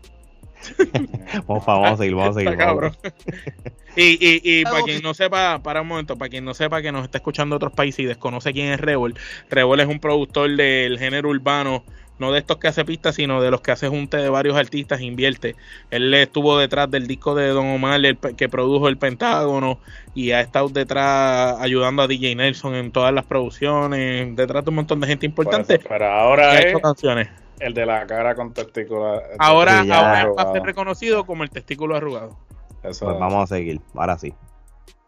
vamos, a seguir, vamos a seguir. y, y, y para quien no sepa, para un momento, para quien no sepa que nos está escuchando de otros países y desconoce quién es Rebel, Rebel es un productor del género urbano no de estos que hace pistas, sino de los que hace junte de varios artistas, invierte. Él estuvo detrás del disco de Don Omar, el, que produjo El Pentágono, y ha estado detrás ayudando a DJ Nelson en todas las producciones, detrás de un montón de gente importante. pero ahora es canciones. el de la cara con testículo. Ahora, ahora va a ser reconocido como el testículo arrugado. Eso pues vamos a seguir, ahora sí.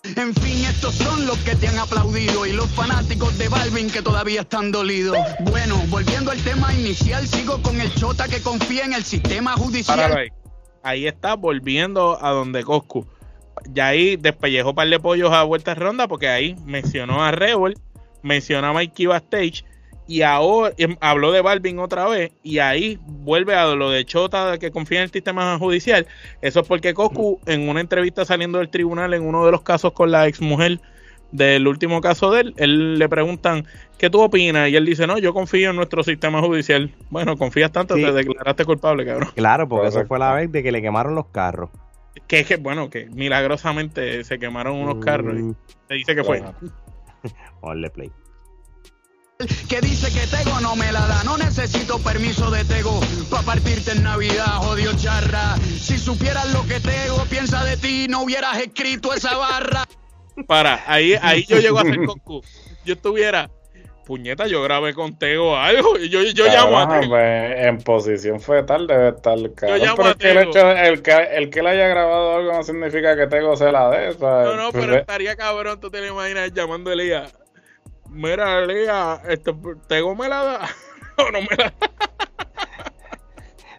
En fin, estos son los que te han aplaudido y los fanáticos de Balvin que todavía están dolidos. Bueno, volviendo al tema inicial, sigo con el chota que confía en el sistema judicial. Ahí. está volviendo a donde Coscu. Ya ahí despellejó par de pollos a vuelta ronda porque ahí mencionó a Rebel, mencionó a Mikey Bastage y ahora habló de Balvin otra vez y ahí vuelve a lo de Chota que confía en el sistema judicial. Eso es porque Coscu en una entrevista saliendo del tribunal en uno de los casos con la ex mujer del último caso de él, él le preguntan ¿qué tú opinas? Y él dice, no, yo confío en nuestro sistema judicial. Bueno, confías tanto, te declaraste culpable, cabrón. Claro, porque eso fue la vez de que le quemaron los carros. Que es que, bueno, que milagrosamente se quemaron unos carros y te dice que fue. Ponle play que dice que Tego no me la da. No necesito permiso de Tego para partirte en Navidad, jodido charra. Si supieras lo que Tego piensa de ti, no hubieras escrito esa barra. Para, ahí, ahí yo llego a hacer concu. Yo estuviera, puñeta, yo grabé con Tego algo. Yo, yo llamo a Tego. Pues, en posición fetal debe estar Yo llamo a Tego. El, hecho, el, que, el que le haya grabado algo no significa que Tego se la dé. No, no, pero estaría cabrón, tú te lo imaginas llamándole a mira, Lea, este, ¿Tego me la da o no me la da?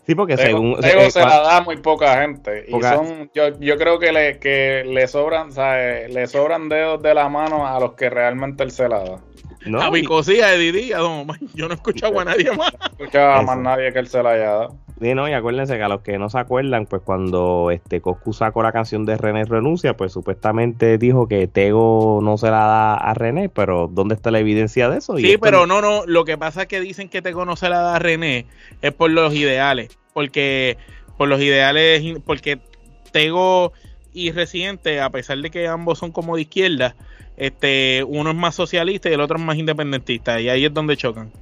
Sí, porque según. Tego eh, se la da muy poca gente. Y son, yo, yo creo que le, que le sobran, ¿sabes? Le sobran dedos de la mano a los que realmente él se la da. No, a Bicosía de Didi, a Don Yo no he escuchado a nadie más. No escuchaba a más nadie que él se la haya dado. Sí, no, y acuérdense que a los que no se acuerdan, pues cuando este Coscu sacó la canción de René Renuncia, pues supuestamente dijo que Tego no se la da a René, pero ¿dónde está la evidencia de eso? sí, pero no, no, lo que pasa es que dicen que Tego no se la da a René es por los ideales, porque por los ideales, porque Tego y Residente, a pesar de que ambos son como de izquierda, este, uno es más socialista y el otro es más independentista, y ahí es donde chocan.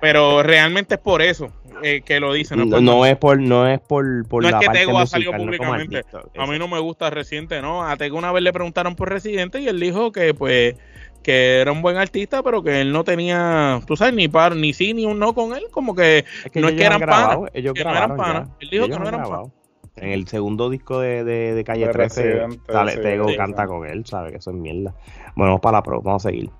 Pero realmente es por eso eh, que lo dicen. No, no, es por, no es por, por no es que Tego ha salido públicamente. a mí no me gusta Residente, ¿no? A Tego una vez le preguntaron por Residente y él dijo que, pues, que era un buen artista, pero que él no tenía, tú sabes, ni par, ni sí ni un no con él, como que, no es que eran panas. Ellos que no eran panas. Él dijo que no eran panas. En el segundo disco de, de, Calle 13, sale, Tego canta con él, ¿sabe? Que eso es mierda. Bueno, vamos para la pro, vamos a seguir.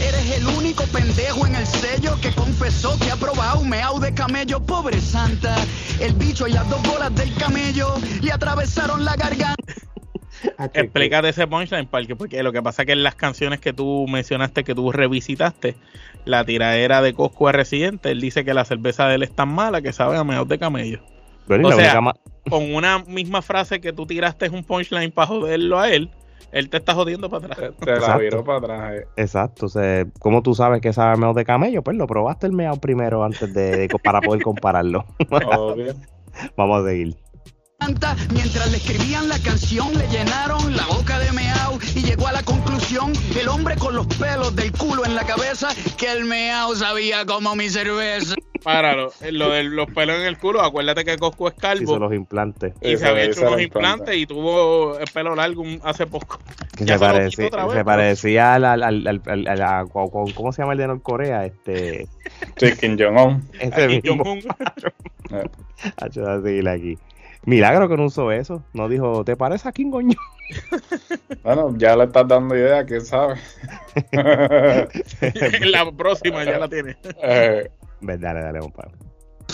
Eres el único pendejo en el sello que confesó que ha probado un meao de camello, pobre santa. El bicho y las dos bolas del camello le atravesaron la garganta. Explícate ese punchline, porque, porque lo que pasa es que en las canciones que tú mencionaste, que tú revisitaste, la tiradera de Cosco a Residente, él dice que la cerveza de él es tan mala que sabe a meao de camello o sea, con una misma frase que tú tiraste es un punchline para joderlo a él, él te está jodiendo para atrás. Te, la viró para atrás. Eh. Exacto. O sea, ¿cómo tú sabes que sabe meado de camello? Pues lo probaste el meado primero antes de, para poder compararlo. Vamos a seguir. Mientras le escribían la canción, le llenaron la boca de meao y llegó a la conclusión, el hombre con los pelos del culo en la cabeza, que el meao sabía como mi cerveza. Páralo, lo de los pelos en el culo, acuérdate que Cosco es Hizo calvo los implantes. y Eso, se había hecho unos implante. implantes y tuvo el pelo largo hace poco. Que se, parecía, vez, se parecía al, al, al, al- al- al- a- ¿cómo se llama el de Norcorea? Este, Chicken Jong-un. ese Kim mismo. Jong-un. Eh, aquí. Milagro que no usó eso. No dijo, ¿te parece a King Goño? Bueno, ya le estás dando idea, quién sabe. la próxima ya la tiene. Eh, Ven, Dale, dale, compadre.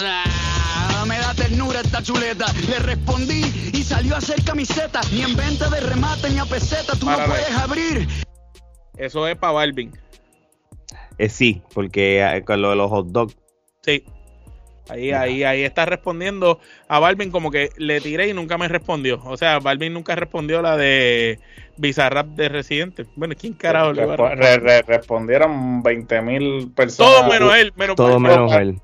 Ah, Me da ternura esta chuleta. Le respondí y salió a hacer camiseta. Ni en venta de remate ni a peseta tú no Párale. puedes abrir. Eso es para Balvin. Eh, sí, porque eh, con lo de los hot dogs. Sí. Ahí, ahí, ahí está respondiendo a Balvin como que le tiré y nunca me respondió. O sea, Balvin nunca respondió la de Bizarrap de Residente. Bueno, ¿quién carajo le va a respo- responder? re- re- respondieron 20 mil personas. Todo menos él, menos Todo menos él.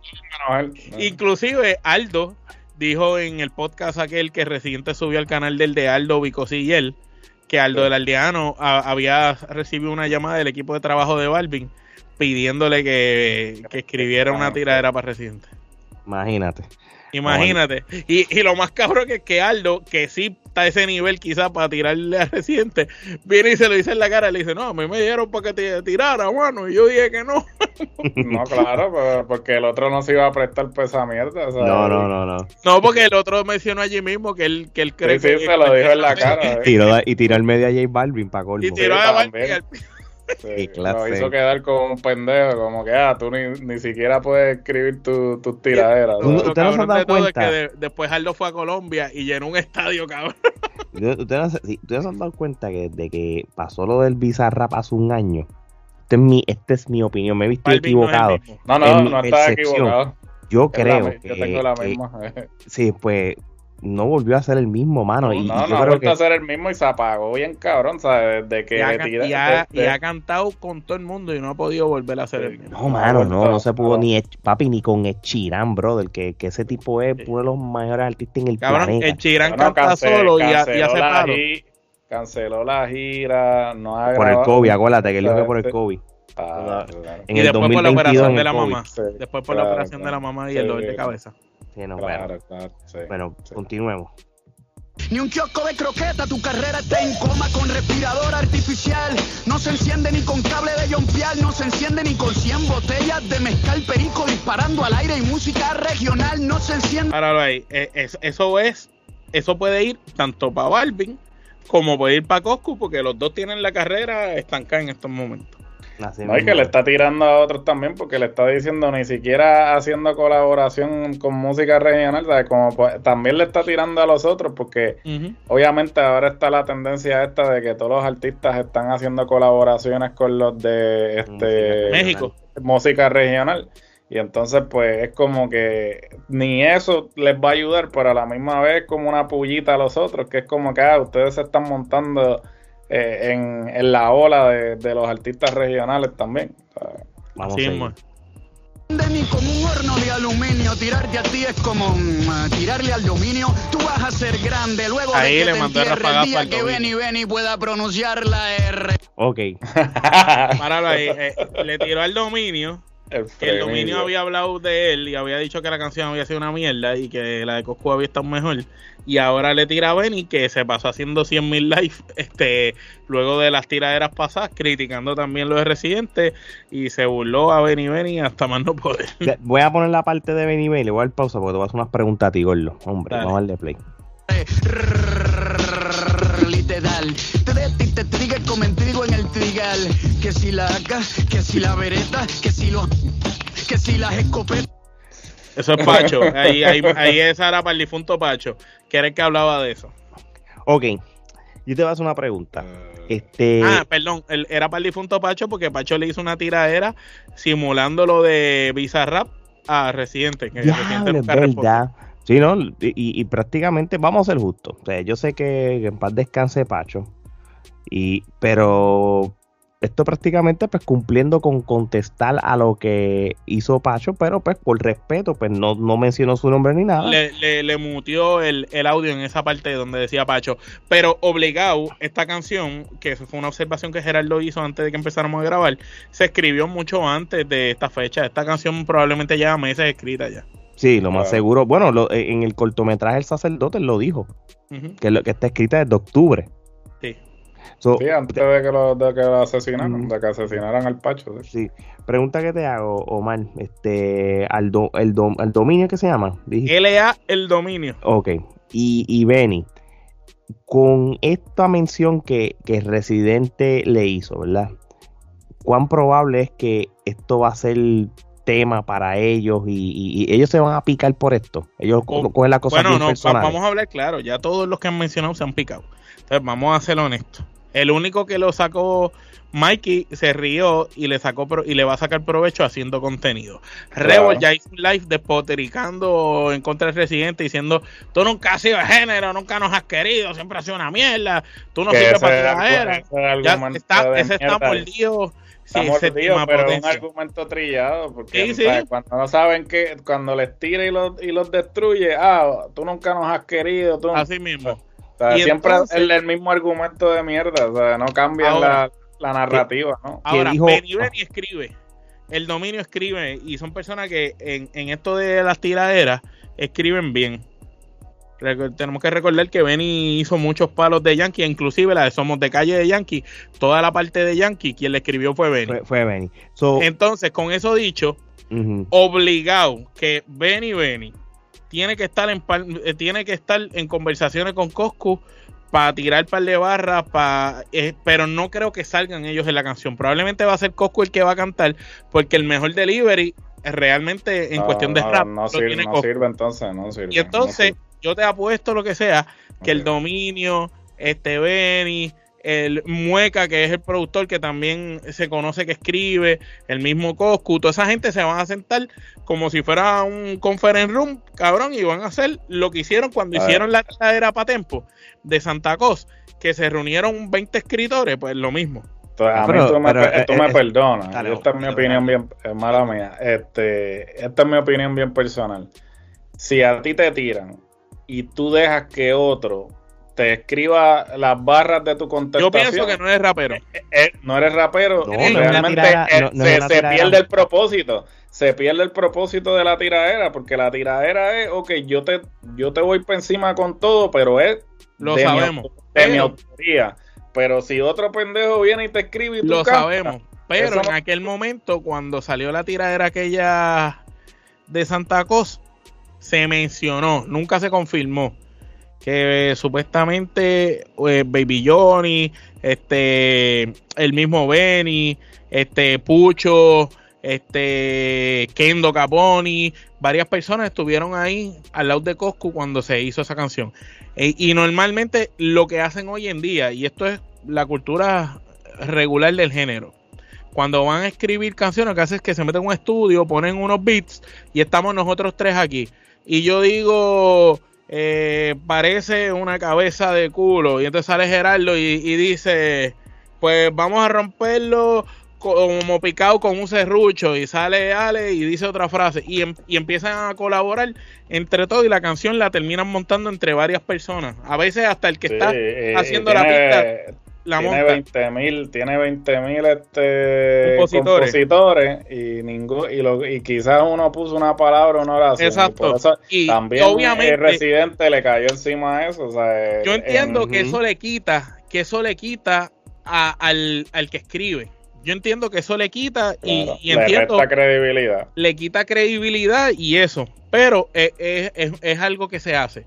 Menos él. Inclusive Aldo dijo en el podcast aquel que Residente subió al canal del de Aldo Vicosí y él, que Aldo del Aldeano a- había recibido una llamada del equipo de trabajo de Balvin pidiéndole que, que escribiera una tiradera para Residente. Imagínate. Imagínate. Y, y lo más cabrón que, que Aldo, que sí está a ese nivel quizás para tirarle a Residente, viene y se lo dice en la cara y le dice, no, a mí me dieron para que te tirara, mano. Y yo dije que no. No, claro, porque el otro no se iba a prestar por esa mierda. o sea, No, no, no, no. No, porque el otro mencionó allí mismo que él, que él cree Sí, sí, que... se lo dijo en la cara. eh. Tiró, y tiró el medio a J Balvin para colmo. Y tiró Sí, a Balvin al- Sí, Qué clase. Lo hizo quedar como un pendejo, como que ah, tú ni, ni siquiera puedes escribir tu- tus tiraderas. Tú- ¿sabes? Lo ¿Usted no se todo cuenta? es que de- después Aldo fue a Colombia y llenó un estadio, cabrón. Ustedes no se- sí, ustedes se han dado cuenta que desde que pasó lo del Bizarrap hace un año. Este es mi, esta es mi opinión. Me he visto no equivocado. No, no, mi no estás equivocado. Yo Es la creo que, yo tengo la que- misma. sí, pues no volvió a ser el mismo, mano. y no, yo no ha vuelto que a ser el mismo y se apagó bien cabrón, ¿sabes? Desde que Y ha, tira- y ha- y cantado con todo el mundo y no ha podido volver a ser el mismo. No, mano, no, no se pudo No. ni, papi, ni con Sheeran, brother, que, que ese tipo es uno de los mayores artistas en el Cabrón, planeta. el Chirán Bueno, canta solo y, y hace paro. Canceló la gira, no ha por el COVID, acuérdate que él dijo que por el. COVID. Ah, claro. En Y el después por la 2022 operación de la COVID. mamá. Sí, Después por la claro, operación de la mamá y Sí, el dolor de sí. cabeza. Sí, no, bueno, Claro, claro, sí. bueno, Sí. continuemos. Ni un kiosco de croqueta, tu carrera está en coma con respirador artificial. No se enciende ni con cable de jompear, no se enciende ni con 100 botellas de mezcal perico disparando al aire y música regional. No se enciende. Páralo ahí. Eh, es- eso es, eso puede ir tanto para Balvin como puede ir para Coscu, porque los dos tienen la carrera estancada en estos momentos. Así No, mismo. que le está tirando a otros también, porque le está diciendo ni siquiera haciendo colaboración con música regional, ¿sabes? Como pues, también le está tirando a los otros, porque obviamente ahora está la tendencia esta de que todos los artistas están haciendo colaboraciones con los de este México. música regional. Y entonces, pues es como que ni eso les va a ayudar, pero a la misma vez como una pullita a los otros, que es como que ah, ustedes se están montando eh, en, en la ola de, de los artistas regionales también. O sea, Vamos ni como un horno de aluminio. Tirarte a ti es como mm, tirarle al dominio. Tú vas a ser grande luego Ahí de que le te mandó el entierre el día que. Benny Benny pueda pronunciar la R. Ok, Páralo ahí. eh, le tiró al dominio. el Que el dominio había hablado de él y había dicho que la canción había sido una mierda y que la de Coscu había estado mejor. Y ahora le tira a Benny que se pasó haciendo 100.000 live este, luego de las tiraderas pasadas, criticando también lo de Residente y se burló a Benny Benny hasta más no poder. Voy a poner la parte de Benny Bay, le voy a dar pausa porque te voy a hacer unas preguntas a ti, Gordo. Hombre, Dale. vamos a darle play. Literal, te de ti te triga como en trigo en el trigal. Que si la AK, que si la vereta, que si los, que si las escopetas. Eso es Pacho. Ahí, ahí, ahí esa era para el difunto Pacho, que era el que hablaba de eso. Ok, yo te voy a hacer una pregunta. Este, Ah, perdón, era para el difunto Pacho porque Pacho le hizo una tiradera simulando lo de Bizarrap a Residente. Que Residente diablo, es verdad. Sí, ¿no? Y, y- y prácticamente vamos a ser justos. O sea, yo sé que, que en paz descanse Pacho. Y, pero esto prácticamente pues cumpliendo con contestar a lo que hizo Pacho, pero pues por respeto, pues no, no mencionó su nombre ni nada. Le, le, le mutió el, el, audio en esa parte donde decía Pacho. Pero obligado, esta canción, que fue una observación que Gerardo hizo antes de que empezáramos a grabar, se escribió mucho antes de esta fecha. Esta canción probablemente lleva meses escrita ya. Sí, lo más seguro. Bueno, lo, en el cortometraje El sacerdote lo dijo, uh -huh. que, lo, que está escrita desde octubre. Sí. So, sí, antes de que lo, de que lo asesinaran, mm. de que asesinaran al Pacho. ¿sí? sí. Pregunta que te hago, Omar, este, al, do, el, do, el dominio que se llama. LA el dominio. Ok. Y, y Benny, con esta mención que, que Residente le hizo, ¿verdad? ¿Cuán probable es que esto va a ser tema para ellos y, y, y, ellos se van a picar por esto. Ellos oh, cogen la cosa Bueno, no, vamos a hablar claro, ya todos los que han mencionado se han picado. Entonces, vamos a ser honestos. El único que lo sacó Mikey se rió y le sacó y le va a sacar provecho haciendo contenido. Claro. Rebel ya hizo un live despotericando en contra del residente diciendo tú nunca has sido de género, nunca nos has querido, siempre has sido una mierda, tú no sirves para la era. Ya está, ese está mordido. Sí, mordido, pero potencia. es un argumento trillado, porque sí, sí. cuando no saben que cuando les tira y los, y los destruye, ah, tú nunca nos has querido. Tú, Así mismo. O sea, siempre entonces, el, el, mismo argumento de mierda, o sea, no cambia la, la, narrativa, ¿no? Ahora, dijo, Benny Benny escribe, el dominio escribe, y son personas que en, en esto de las tiraderas escriben bien. Tenemos que recordar que Benny hizo muchos palos de Yankee, inclusive la de Somos de Calle de Yankee, toda la parte de Yankee, quien le escribió fue Benny. Fue, fue Benny. So, Entonces, con eso dicho, uh -huh. obligado que Benny Benny tiene que estar en eh, tiene que estar en conversaciones con Coscu para tirar par de barras, pa, eh, pero no creo que salgan ellos en la canción. Probablemente va a ser Coscu el que va a cantar, porque el mejor delivery es realmente en no, cuestión de no, rap. No, sirve, no sirve, entonces, no sirve. Y entonces, yo te apuesto lo que sea, que okay. el dominio, este Benny, el Mueca, que es el productor que también se conoce que escribe, el mismo Coscu, toda esa gente se van a sentar como si fuera un conference room, cabrón, y van a hacer lo que hicieron cuando a hicieron ver. la era para Tempo de Santa Cos, que se reunieron 20 escritores, pues lo mismo. Entonces, a pero, mí tú me, pero, tú me eh, perdonas, dale, esta es mi opinión bien, eh, mala mía, este, esta es mi opinión bien personal. Si a ti te tiran y tú dejas que otro te escriba las barras de tu contestación. Yo pienso que no eres rapero. Eh, eh, no eres rapero. No, realmente tirada, eh, no, se, se pierde el propósito. Se pierde el propósito de la tiradera, porque la tiradera es, ok, yo te, yo te voy por encima con todo, pero es Lo de, sabemos. Mi, de pero, mi autoría. Pero si otro pendejo viene y te escribe y tú Lo cantas, sabemos. Pero en aquel momento, cuando salió la tiradera aquella de Santa Cosa, se mencionó, nunca se confirmó que supuestamente eh, Baby Johnny, este, el mismo Benny, este Pucho, este Kendo Caponi, varias personas estuvieron ahí al lado de Coscu cuando se hizo esa canción. E, y normalmente lo que hacen hoy en día, y esto es la cultura regular del género, cuando van a escribir canciones, lo que hacen es que se meten en un estudio, ponen unos beats y estamos nosotros tres aquí. Y yo digo, eh, parece una cabeza de culo. Y entonces sale Gerardo y, y, dice, pues vamos a romperlo como picado con un serrucho. Y sale Ale y dice otra frase. Y, em, y empiezan a colaborar entre todos y la canción la terminan montando entre varias personas. A veces hasta el que sí, está eh, haciendo la pista. La tiene 20 mil tiene 20 mil este compositores. compositores, y ningún y, lo, y quizás uno puso una palabra una oración exacto. y, eso y también obviamente, el residente le cayó encima de eso o sea, yo entiendo en, que eso le quita que eso le quita a, al, al que escribe. Yo entiendo que eso le quita y, claro, y entiendo le credibilidad. le quita credibilidad y eso. Pero es, es, es, es algo que se hace.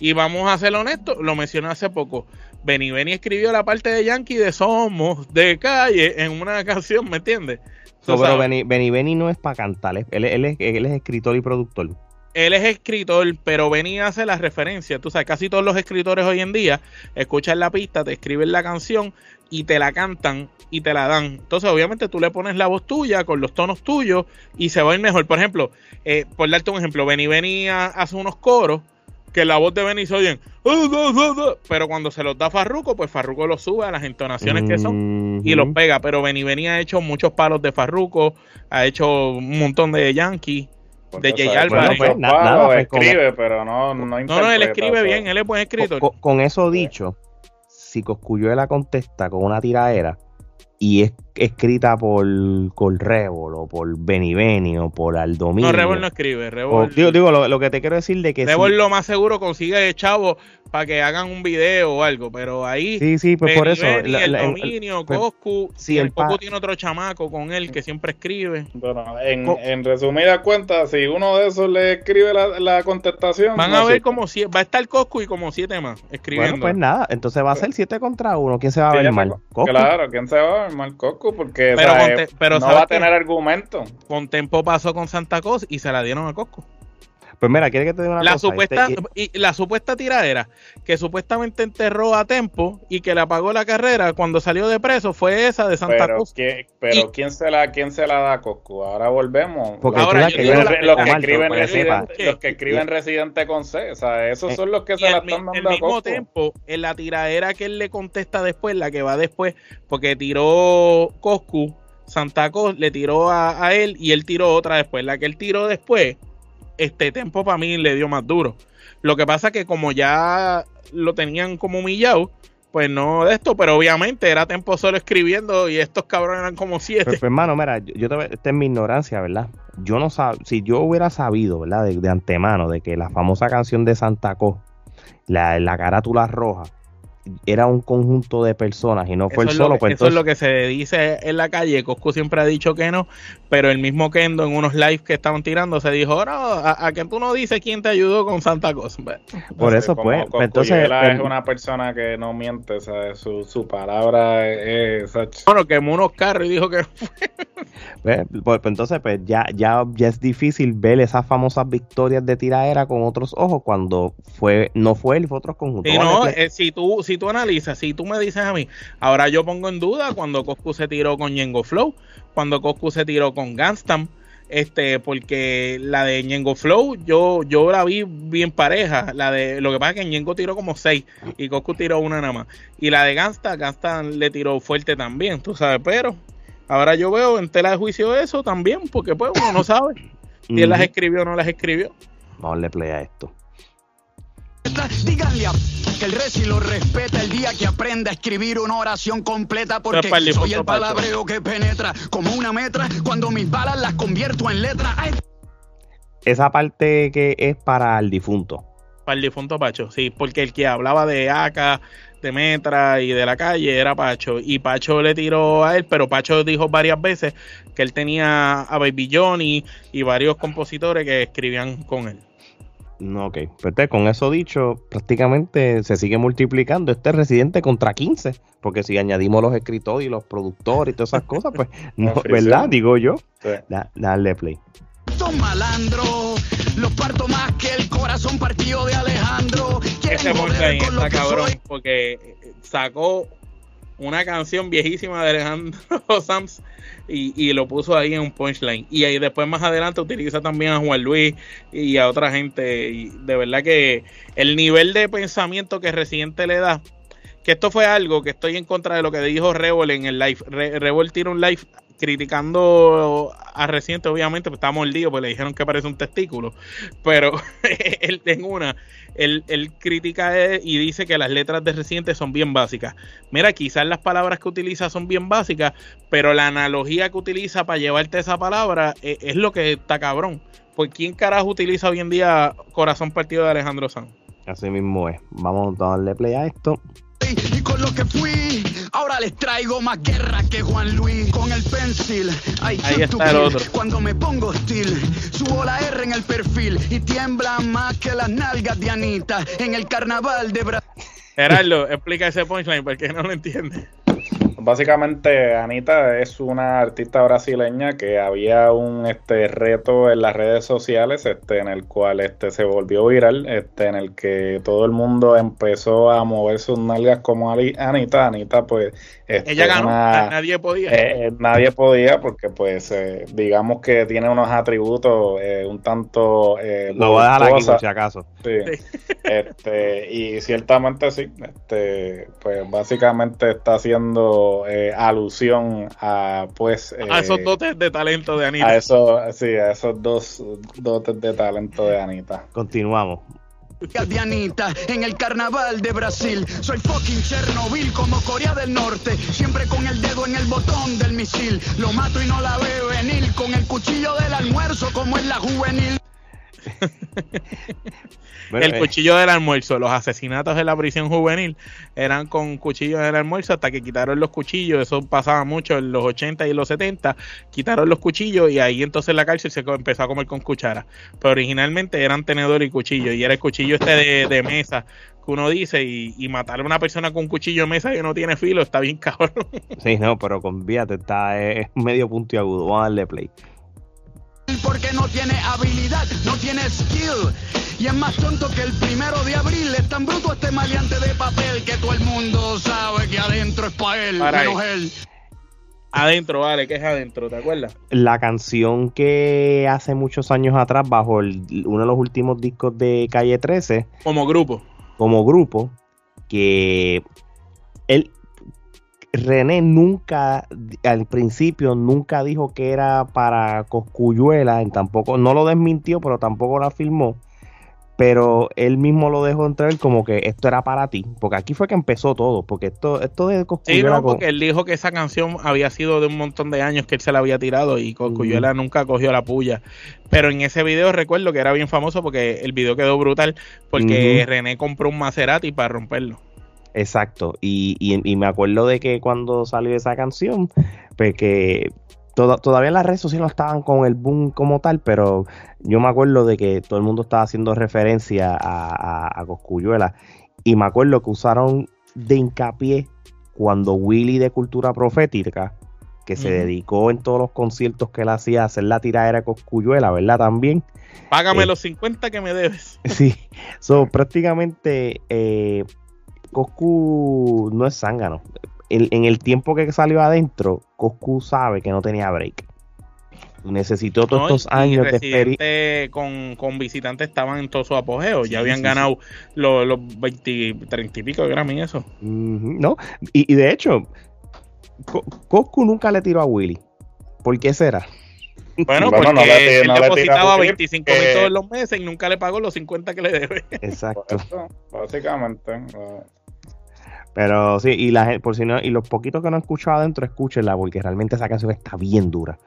Y vamos a ser honestos lo mencioné hace poco Benny Benny escribió la parte de Yankee de Somos de calle en una canción, ¿me entiendes? No, pero Benny, Benny, Benny no es para cantar, él, él, es, él es escritor y productor. Él es escritor, pero Benny hace la referencia. Tú sabes, casi todos los escritores hoy en día escuchan la pista, te escriben la canción y te la cantan y te la dan. Entonces, obviamente, tú le pones la voz tuya con los tonos tuyos y se va a ir mejor. Por ejemplo, eh, por darte un ejemplo, Benny Benny hace unos coros que la voz de Benny se oyen, "Uh, uh, uh, uh", pero cuando se los da Farruko, pues Farruko los sube a las entonaciones que son y los pega. Pero Benny Benny ha hecho muchos palos de Farruko, ha hecho un montón de Yankee. de Jay Bueno, Álvarez. pues, Bueno, pues, nada, pues, con- escribe, pero no, no No, no, él escribe bien, él es buen escritor. Con, con eso dicho, si Coscuyuela contesta con una tiraera y es escrita por Colrevol o por Benny Benny o por Aldominio. No, Rebol no escribe. o- Rebol, digo, digo, lo, lo que te quiero decir de que Rebol sí, lo más seguro consigue chavo para que hagan un video o algo, pero ahí sí, sí, pues por eso. Benny, la- el la- dominio, pues, Coscu, si y el el Coscu tiene otro chamaco con él que siempre escribe. Bueno, en, en resumidas cuentas, si uno de esos le escribe la, la contestación, Van no a ver sé. como si va a estar Coscu y como siete más escribiendo. bueno, pues nada, entonces va a ser 7 contra 1. ¿Quién se va a Sí, ver mal? Coscu. Claro, ¿quién se va a ver mal Porque Pero o sea, ponte- pero no ¿sabes va a tener argumento. Con Tempo pasó con Santa Cosa y se la dieron a Coscu. Pues mira, ¿quieres que te diga una La cosa? supuesta, Este, y la supuesta tiradera que supuestamente enterró a Tempo y que le apagó la carrera cuando salió de preso fue esa de Santa Pero, Cruz. ¿quién, pero Y- ¿quién, se la, ¿quién se la da a Coco? Ahora volvemos. Porque Ahora, que digo yo- la- los que escriben residente, los que escriben residente con C, o sea, esos Eh, son los que se la están el dando a mismo Coco. tiempo, en la tiradera que él le contesta después, la que va después, porque tiró Coscu, Santa Cos le tiró a, a él y él tiró otra después. La que él tiró después, este tempo para mí le dio más duro. Lo que pasa que como ya lo tenían como humillado, pues no de esto, pero obviamente era tempo solo escribiendo y estos cabrones eran como siete. pues, hermano, mira, yo, yo te esta es mi ignorancia, ¿verdad? Yo no sab, si yo hubiera sabido, ¿verdad? De, de antemano, de que la famosa canción de Santa Co, la, la carátula roja, era un conjunto de personas y no fue Eso, el solo, que, pues eso es lo que se dice en la calle. Coscu siempre ha dicho que no, pero el mismo Kendo en unos lives que estaban tirando se dijo, no, a, a que tú no dices quién te ayudó con Santa Cosa. Bueno, por No eso, como pues, pues, entonces, pues, es una persona que no miente, ¿sabes? Su, su palabra es, Bueno, quemó unos carros y dijo que pues, pues, pues, entonces, pues ya, ya, ya es difícil ver esas famosas victorias de tiraera con otros ojos cuando fue, no fue él, fue otros conjuntos. Sí, no, darle- eh, si tú si tú analizas, si tú me dices a mí, ahora yo pongo en duda cuando Coscu se tiró con Ñengo Flow, cuando Coscu se tiró con Ganstam, este, porque la de Ñengo Flow yo yo la vi bien pareja, la de lo que pasa es que Ñengo tiró como seis y Coscu tiró una nada más, y la de Ganstam, Ganstam le tiró fuerte también, tú sabes, pero ahora yo veo en tela de juicio eso también, porque pues uno no sabe si él las escribió o no las escribió. Vamos a darle play a esto. Díganle a que el reci lo respeta el día que aprenda a escribir una oración completa porque soy el palabreo que penetra como una metra cuando mis balas las convierto en letra. Ay, Esa parte que es para el difunto. Para el difunto Pacho, sí, porque el que hablaba de Aca, de Metra y de la calle era Pacho. Y Pacho le tiró a él, pero Pacho dijo varias veces que él tenía a Baby Johnny y varios compositores que escribían con él. No, ok. Pues entonces, con eso dicho, prácticamente se sigue multiplicando este residente contra 15. Porque si añadimos los escritores y los productores y todas esas cosas, pues, no. ¿verdad? Digo yo. sí. Da- dale play. son malandros, los parto más que el corazón partido de Alejandro. Ese lo está cabrón soy. porque eh, sacó una canción viejísima de Alejandro Sams y, y lo puso ahí en un punchline. Y ahí después más adelante utiliza también a Juan Luis y a otra gente. Y de verdad que el nivel de pensamiento que Residente le da, que esto fue algo que estoy en contra de lo que dijo Revol en el live. Re- tira un live criticando a Residente, obviamente, pues está mordido, pues le dijeron que parece un testículo. Pero él en una, él, él critica eh, y dice que las letras de Residente son bien básicas. Mira, quizás las palabras que utiliza son bien básicas, pero la analogía que utiliza para llevarte esa palabra eh, es lo que está cabrón. Pues ¿quién carajo utiliza hoy en día Corazón Partido de Alejandro Sanz? Así mismo es. Vamos a darle play a esto. Y con lo que fui, les traigo más guerra que Juan Luis. Con el pencil, ay, Ahí está el otro. Cuando me pongo hostil, subo la R en el perfil y tiembla más que las nalgas de Anita en el carnaval de Brasil. Gerardo, explica ese punchline porque no lo entiende. Básicamente, Anita es una artista brasileña que había un este reto en las redes sociales, este, en el cual este se volvió viral, este, en el que todo el mundo empezó a mover sus nalgas como Ali- Anita. Anita, pues, este, Ella ganó, una- nadie podía. eh, eh, nadie podía porque pues eh, digamos que tiene unos atributos eh, un tanto eh, Lo voy a dejar aquí por si acaso. Sí. Este, y ciertamente sí, este, pues básicamente está haciendo eh, alusión a pues a esos eh, dotes de talento de Anita. a eso, sí, a esos dos dotes de talento de Anita. Continuamos. de Anita en el carnaval de Brasil. Soy fucking Chernobyl como Corea del Norte. Siempre con el dedo en el botón del misil. Lo mato y no la veo venir. Con el cuchillo del almuerzo como en la juvenil. Bueno, el eh, cuchillo del almuerzo, los asesinatos en la prisión juvenil eran con cuchillos del almuerzo hasta que quitaron los cuchillos, eso pasaba mucho en los 80 y los 70, quitaron los cuchillos y ahí entonces la cárcel se empezó a comer con cuchara. Pero originalmente eran tenedor y cuchillo y era el cuchillo este de, de mesa que uno dice y, y matar a una persona con un cuchillo de mesa que no tiene filo está bien cabrón. Sí, no, pero convíate, está es medio punto y agudo. Vamos a darle play. Porque no tiene habilidad, no tiene skill. Y es más tonto que el primero de abril. Es tan bruto este maleante de papel que todo el mundo sabe que adentro es pa' él, Para menos ahí. él. adentro, vale, que es adentro, ¿te acuerdas? La canción que hace muchos años atrás, bajo el- uno de los últimos discos de Calle 13, Como grupo. como grupo, que él, René nunca, al principio, nunca dijo que era para Coscuyuela, tampoco, no lo desmintió, pero tampoco la afirmó. Pero él mismo lo dejó entrar como que esto era para ti, porque aquí fue que empezó todo, porque esto, esto de Sí, Coscuyuela con- porque él dijo que esa canción había sido de un montón de años que él se la había tirado y Coscuyuela nunca cogió la puya. Pero en ese video recuerdo que era bien famoso porque el video quedó brutal porque. René compró un Maserati para romperlo. Exacto, y, y- y me acuerdo de que cuando salió esa canción, pues que toda- todavía en las redes sociales no estaban con el boom como tal, pero yo me acuerdo de que todo el mundo estaba haciendo referencia a, a, y me acuerdo que usaron de hincapié cuando Willy de Cultura Profética, que se dedicó en todos los conciertos que él hacía a hacer la tiradera de Cosculluela, ¿verdad? También. Págame Eh. los 50 que me debes. Sí, so, prácticamente eh, Coscu no es zángano. En, en el tiempo que salió adentro, Coscu sabe que no tenía break. Necesitó todos ¿no? estos años de experiencia. Con, con visitantes estaban en todo su apogeo. Sí, ya habían sí, ganado los, los 20, 30 y pico de Grammy eso. ¿no? Y, y de hecho, Co- Coscu nunca le tiró a Willy. ¿Por qué será? Bueno, Bueno, porque no le él no le depositaba Willy, 25 mil que- todos los meses y nunca le pagó los 50 que le debe. Exacto. Eso, básicamente. Pero sí, y la por si no, y los poquitos que no han escuchado adentro, escúchenla, porque realmente esa canción está bien dura.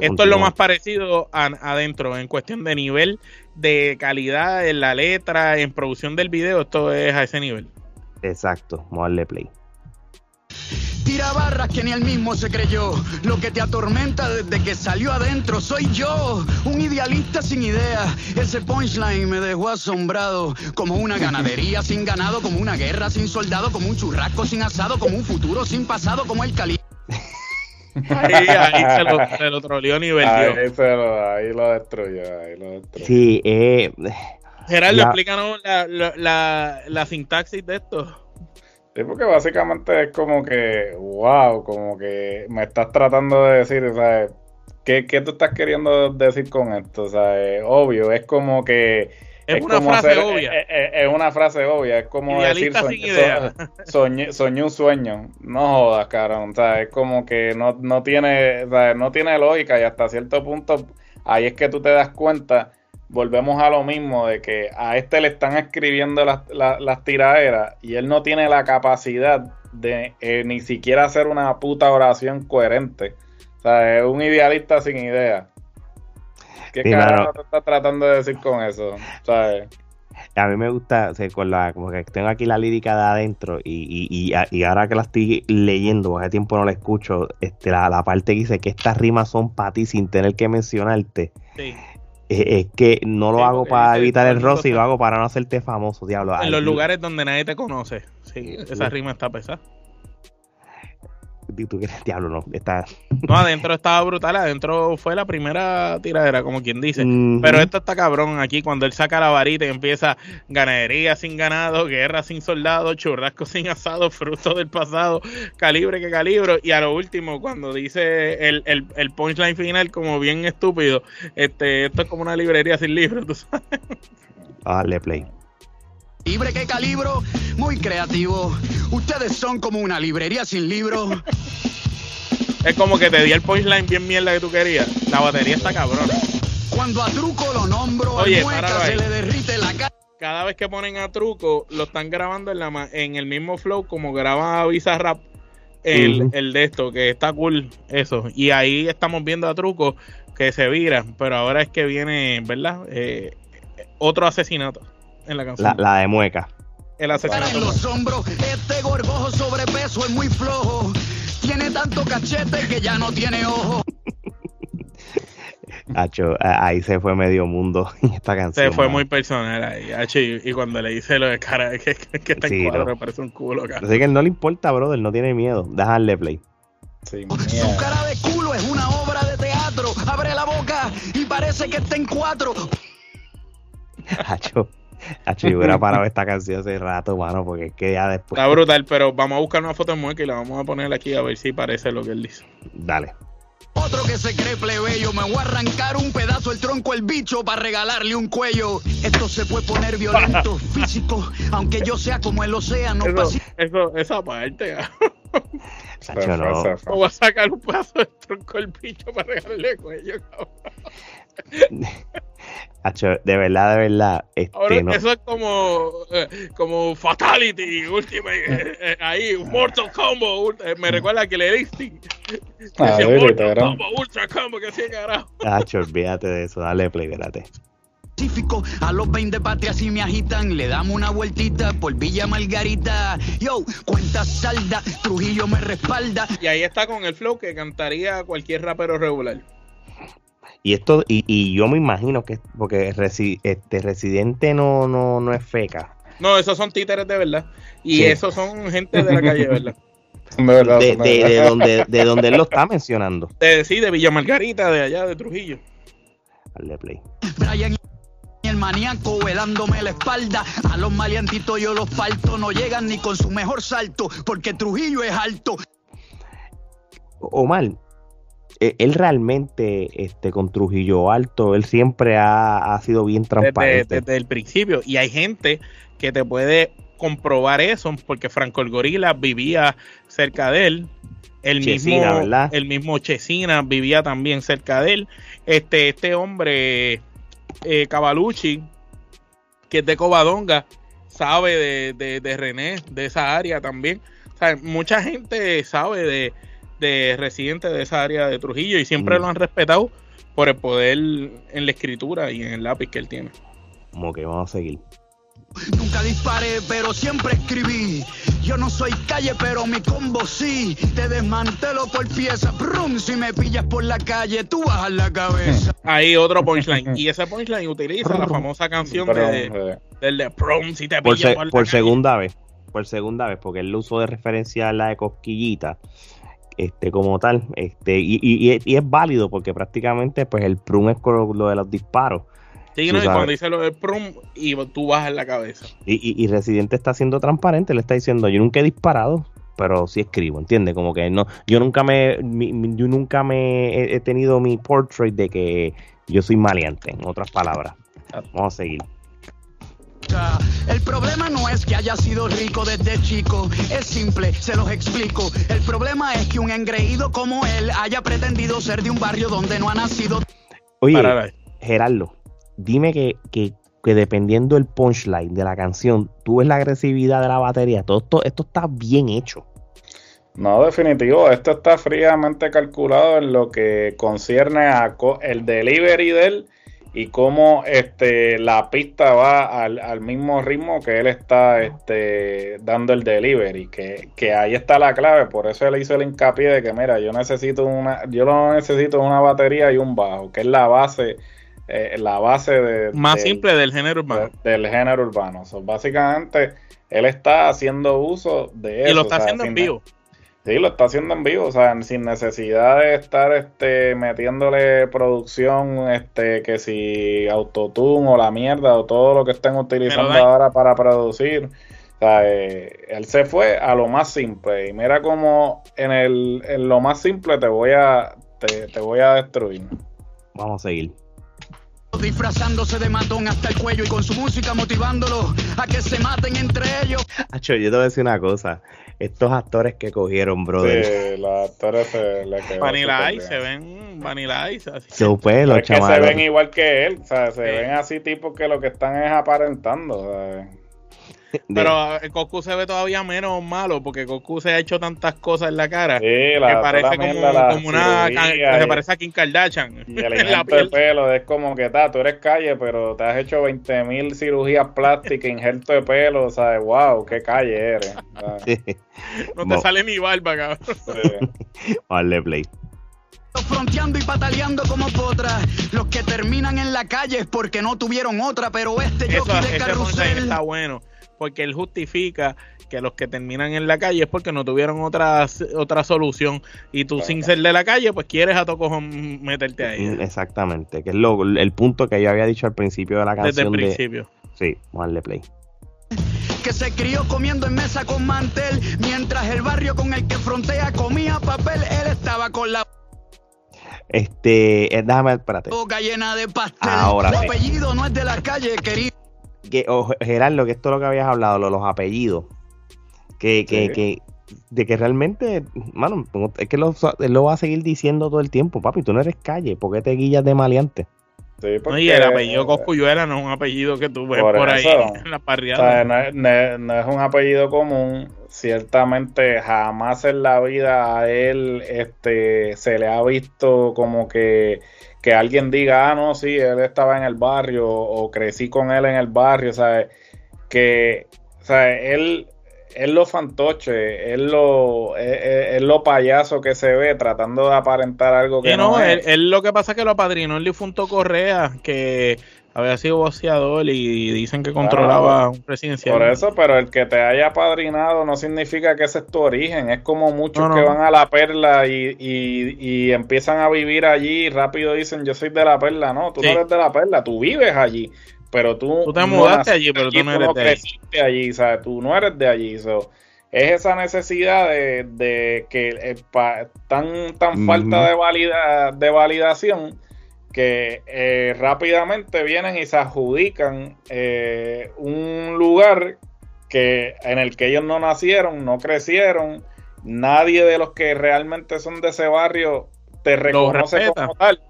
Esto es lo más parecido a- adentro en cuestión de nivel de calidad en la letra, en producción del video, esto es a ese nivel. Exacto, vamos a darle play. Tira barras que ni él mismo se creyó. Lo que te atormenta desde que salió adentro soy yo, un idealista sin idea. Ese punchline me dejó asombrado. Como una ganadería sin ganado, como una guerra sin soldado, como un churrasco sin asado, como un futuro sin pasado, como el cali. Ahí, ahí se lo, se lo troleó nivel. Ahí, se lo, ahí lo destruyó. Ahí lo destruyó. Sí, eh, Gerardo, La- explícanos la, la, la, la sintaxis de esto. Sí, porque básicamente es como que, wow, como que me estás tratando de decir, o sea, ¿qué, qué tú estás queriendo decir con esto? O sea, es obvio, es como que... Es una frase obvia. Es, es- es una frase obvia, es como Idealista decir, idea. soñé, soñé un sueño, no jodas, cabrón, o sea, es como que no, no tiene, o sea, no tiene lógica y hasta cierto punto ahí es que tú te das cuenta, volvemos a lo mismo, de que a este le están escribiendo las, las, las tiraderas y él no tiene la capacidad de eh, ni siquiera hacer una puta oración coherente. O sea, es un idealista sin idea. ¿Qué Sí, carajo te estás tratando de decir con eso? ¿Sabes? A mí me gusta, o sea, con la, como que tengo aquí la lírica de adentro y, y, y, a- y ahora que la estoy leyendo, hace tiempo no la escucho, este, la, la parte que dice que estas rimas son para ti sin tener que mencionarte, Sí. Es que no lo Sí, hago para evitar el roce y lo hago para no hacerte famoso, diablo. En Ay, los lugares donde nadie te conoce. Sí, esa rima está pesada. diablo, no, está... No, adentro estaba brutal. Adentro fue la primera tiradera, como quien dice. Pero esto está cabrón aquí cuando él saca la varita y empieza ganadería sin ganado, guerra sin soldado, churrasco sin asado, fruto del pasado, calibre que calibro. Y a lo último, cuando dice el, el, el punchline final como bien estúpido, este, esto es como una librería sin libros, tú sabes. Vamos a darle play. Libre que calibro, muy creativo. Ustedes son como una librería sin libros. Es como que te di el punchline bien mierda que tú querías. La batería está cabrona. Cuando a truco lo nombro, Oye, al mueca se le derrite la cara. Cada vez que ponen a truco, lo están grabando en, la, ma- en el mismo flow como graba Bizarrap. El, Ujú. el de esto, que está cool eso. Y ahí estamos viendo a truco que se vira. Pero ahora es que viene, ¿verdad? Eh, otro asesinato en la canción. La, la de mueca. el cara asesinato. en los hombros. Este gorgojo sobrepeso es muy flojo. Tiene tanto cachete que ya no tiene ojo. Hacho, ahí se fue medio mundo en esta canción. Se fue muy personal ahí, H, y, y cuando le dice lo de cara, que, que, que está en cuadro, no. parece un culo, cara. Así que no le importa, brother, no tiene miedo. Déjale play. Su cara de culo es una obra de teatro. Abre la boca y parece que está en cuatro. Hacho, hacho, yo hubiera parado esta canción hace rato, mano, porque es que ya después. Está brutal, pero vamos a buscar una foto de mueca y la vamos a poner aquí a ver si parece lo que él dice. Dale. Otro que se cree plebeyo, me voy a arrancar un pedazo el tronco el bicho para regalarle un cuello. Esto se puede poner violento, físico, aunque yo sea como el océano Eso, eso, esa parte, fue, no. va a sacar un pedazo de tronco el bicho para regalarle cuello, cabrón. De verdad, de verdad. Este, Ahora, no. eso es como, eh, como Fatality, Ultimate, eh, eh, ahí, un Mortal Combo, eh, me recuerda a que le diste. Ah, sí, Mortal. Combo, Ultra Combo, que hacía carajo. Hacho, olvídate de eso. Dale play, espérate. A los 20 patrias y me agitan, le damos una vueltita por Villa Margarita. Yo, cuenta salda, Trujillo me respalda. Y ahí está con el flow que cantaría cualquier rapero regular. Y esto, y, y yo me imagino que, porque resi- este residente no, no, no es feca. No, esos son títeres de verdad. Y Sí. esos son gente de la calle, ¿verdad? De verdad, De, de donde, de donde él lo está mencionando. De, sí, de Villa Margarita, de allá, de Trujillo. Dale play. Brian y el maníaco velándome la espalda. A los maleantitos yo los falto, no llegan ni con su mejor salto, porque Trujillo es alto. Omar, él realmente, este, con Trujillo Alto, él siempre ha, ha sido bien Desde, transparente. desde el principio. Y hay gente que te puede comprobar eso, porque Franco el Gorila vivía cerca de él. El Chesina, mismo, ¿verdad? el mismo Chesina vivía también cerca de él. Este, este hombre, eh, Cavalucci, que es de Covadonga, sabe de, de, de René, de esa área también. O sea, mucha gente sabe de, de residentes de esa área de Trujillo y siempre Mm. lo han respetado por el poder en la escritura y en el lápiz que él tiene. Como que vamos a seguir. Nunca disparé, pero siempre escribí. Yo no soy calle, pero mi combo sí. Te desmantelo por pieza. Brum, si me pillas por la calle, tú bajas la cabeza. Ahí otro punchline. y ese punchline utiliza la famosa canción de, eh, del de prom si te Por, pilla se- por, la por calle. segunda vez. Por segunda vez, porque él lo usó de referencia a la de cosquillita. Este, como tal, este, y, y- y es- y es válido porque prácticamente pues el prun es con lo, de los disparos. Sí, no, y cuando dice lo del prom y tú bajas la cabeza. Y, y, Residente está siendo transparente, le está diciendo, yo nunca he disparado, pero sí escribo, ¿entiendes? Como que no, yo nunca me, mi- mi- yo nunca me he, he tenido mi portrait de que yo soy maleante, en otras palabras. Vamos a seguir. El problema no es que haya sido rico desde chico, es simple, se los explico. El problema es que un engreído como él haya pretendido ser de un barrio donde no ha nacido. Oye, Gerardo, dime que, que, que dependiendo del punchline de la canción, tú ves la agresividad de la batería, todo esto, esto está bien hecho. No, definitivo, esto está fríamente calculado en lo que concierne a co- el delivery de él y cómo este, la pista va al, al mismo ritmo que él está este, dando el delivery, que, que ahí está la clave, por eso él hizo el hincapié de que mira, yo necesito una, yo lo necesito una batería y un bajo, que es la base, eh, la base de, Más del- simple del género urbano. de- del género urbano. So, básicamente, él está haciendo uso de eso. y lo está o sea, haciendo en vivo. Sí, lo está haciendo en vivo, o sea, sin necesidad de estar este, metiéndole producción, este, que si autotune o la mierda o todo lo que estén utilizando ahora para producir. O sea, eh, él se fue a lo más simple. Y mira cómo en, el, en lo más simple te voy a, te, te voy a destruir. Vamos a seguir. disfrazándose de matón hasta el cuello y con su música motivándolo a que se maten entre ellos. Hacho, yo te voy a decir una cosa. Estos actores que cogieron, brother. Sí, los actores se le quedó Vanilla Ice, se ven Vanilla Ice. Así. So, pues, los Es que se ven igual que él, o sea, se Sí. ven así tipo que lo que están es aparentando. Pero eh, Goku se ve todavía menos malo porque Goku se ha hecho tantas cosas en la cara Sí, que parece la como, mierda, la como una. que se parece a Kim Kardashian. Y el en la de pelo es como que ta, tú eres calle, pero te has hecho 20.000 cirugías plásticas, injerto de pelo, ¿sabes? Wow, qué calle eres. ¿sabes? No te No. sale ni barba, cabrón. Sí. Vale, play. Fronteando y pataleando como potras. Los que terminan en la calle es porque no tuvieron otra, pero este jockey de carrusel. está bueno porque él justifica que los que terminan en la calle es porque no tuvieron otra, otra solución y tú sin ser de la calle pues quieres a tu cojón meterte ahí Mm, Exactamente, que es lo, el punto que yo había dicho al principio de la desde el canción de... principio. Sí, vamos a darle play. que se crió comiendo en mesa con mantel, mientras el barrio con el que frontea comía papel, él estaba con la Este, eh, déjame, espérate. boca llena de pastel. Ahora Su sí. apellido no es de la calle, querido. Que, o, Gerardo, que esto es lo que habías hablado, lo- los apellidos. Que, que, Sí. que, de que realmente, mano, es que lo, él lo va a seguir diciendo todo el tiempo, papi, tú no eres calle, ¿por qué te guillas de maleante? Sí, No, y el apellido Coscuyuela no es un apellido que tú ves por, Por ahí en la o parriada. sea, no, es, no es- no es un apellido común. Ciertamente jamás en la vida a él este, se le ha visto como que, que alguien diga, ah, no, sí, él estaba en el barrio o crecí con él en el barrio, ¿sabes? Que, o sea, él, él lo fantoche, él lo, él, él- él lo payaso que se ve tratando de aparentar algo que no, no él, es. él lo que pasa es que lo apadrinó el difunto Correa, que había sido boxeador y dicen que controlaba un presidencial. Por eso, pero el que te haya padrinado no significa que ese es tu origen. Es como muchos No, no. que van a la perla y, y- y empiezan a vivir allí y rápido dicen yo soy de la perla. No, tú Sí. no eres de la perla, tú vives allí. Pero tú, Tú te mudaste allí, pero tú no eres de ahí. creciste allí, ¿sabes? Tú no eres de allí. so, es esa necesidad de, de que eh, pa- tan, tan Ujú. falta de, valida, de validación que eh, rápidamente vienen y se adjudican eh, un lugar que en el que ellos no nacieron, no crecieron, nadie de los que realmente son de ese barrio te reconoce como tal,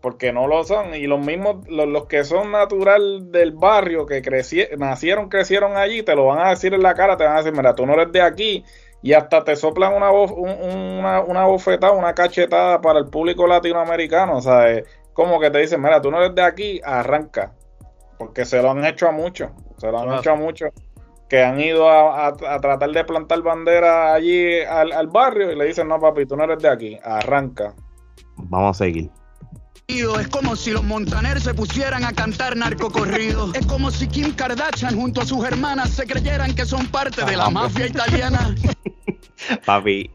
porque no lo son, y los mismos, los, los que son natural del barrio, que creci- nacieron, crecieron allí, te lo van a decir en la cara, te van a decir, mira, tú no eres de aquí, y hasta te soplan una, bo- un- una, una bofetada, una cachetada para el público latinoamericano, o sea, como que te dicen, mira, tú no eres de aquí, arranca, porque se lo han hecho a muchos, se lo han Claro. hecho a muchos que han ido a, a- a tratar de plantar bandera allí al, al barrio y le dicen, no papi, tú no eres de aquí, arranca. Vamos a seguir. Es como si los Montaner se pusieran a cantar narcocorrido. Es como si Kim Kardashian junto a sus hermanas se creyeran que son parte de la mafia italiana. Papi.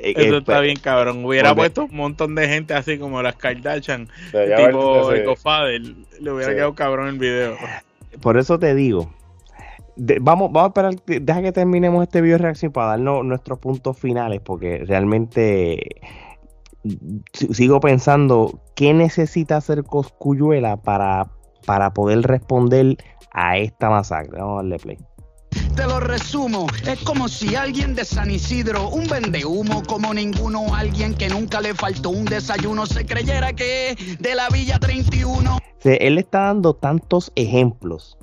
Eh, Eso eh, está bien, cabrón. Hubiera Porque- puesto un montón de gente así como las Kardashian, tipo Godfather. Le hubiera Sí. quedado cabrón el video. Por eso te digo. de- vamos, vamos a esperar, deja que terminemos este video reacción para darnos nuestros puntos finales, porque realmente si- sigo pensando qué necesita hacer Coscuyuela para, para poder responder a esta masacre. Vamos a darle play. Te lo resumo, es como si alguien de San Isidro, un vendehumo como ninguno, alguien que nunca le faltó un desayuno, se creyera que es de la Villa 31. O sea, él está dando tantos ejemplos.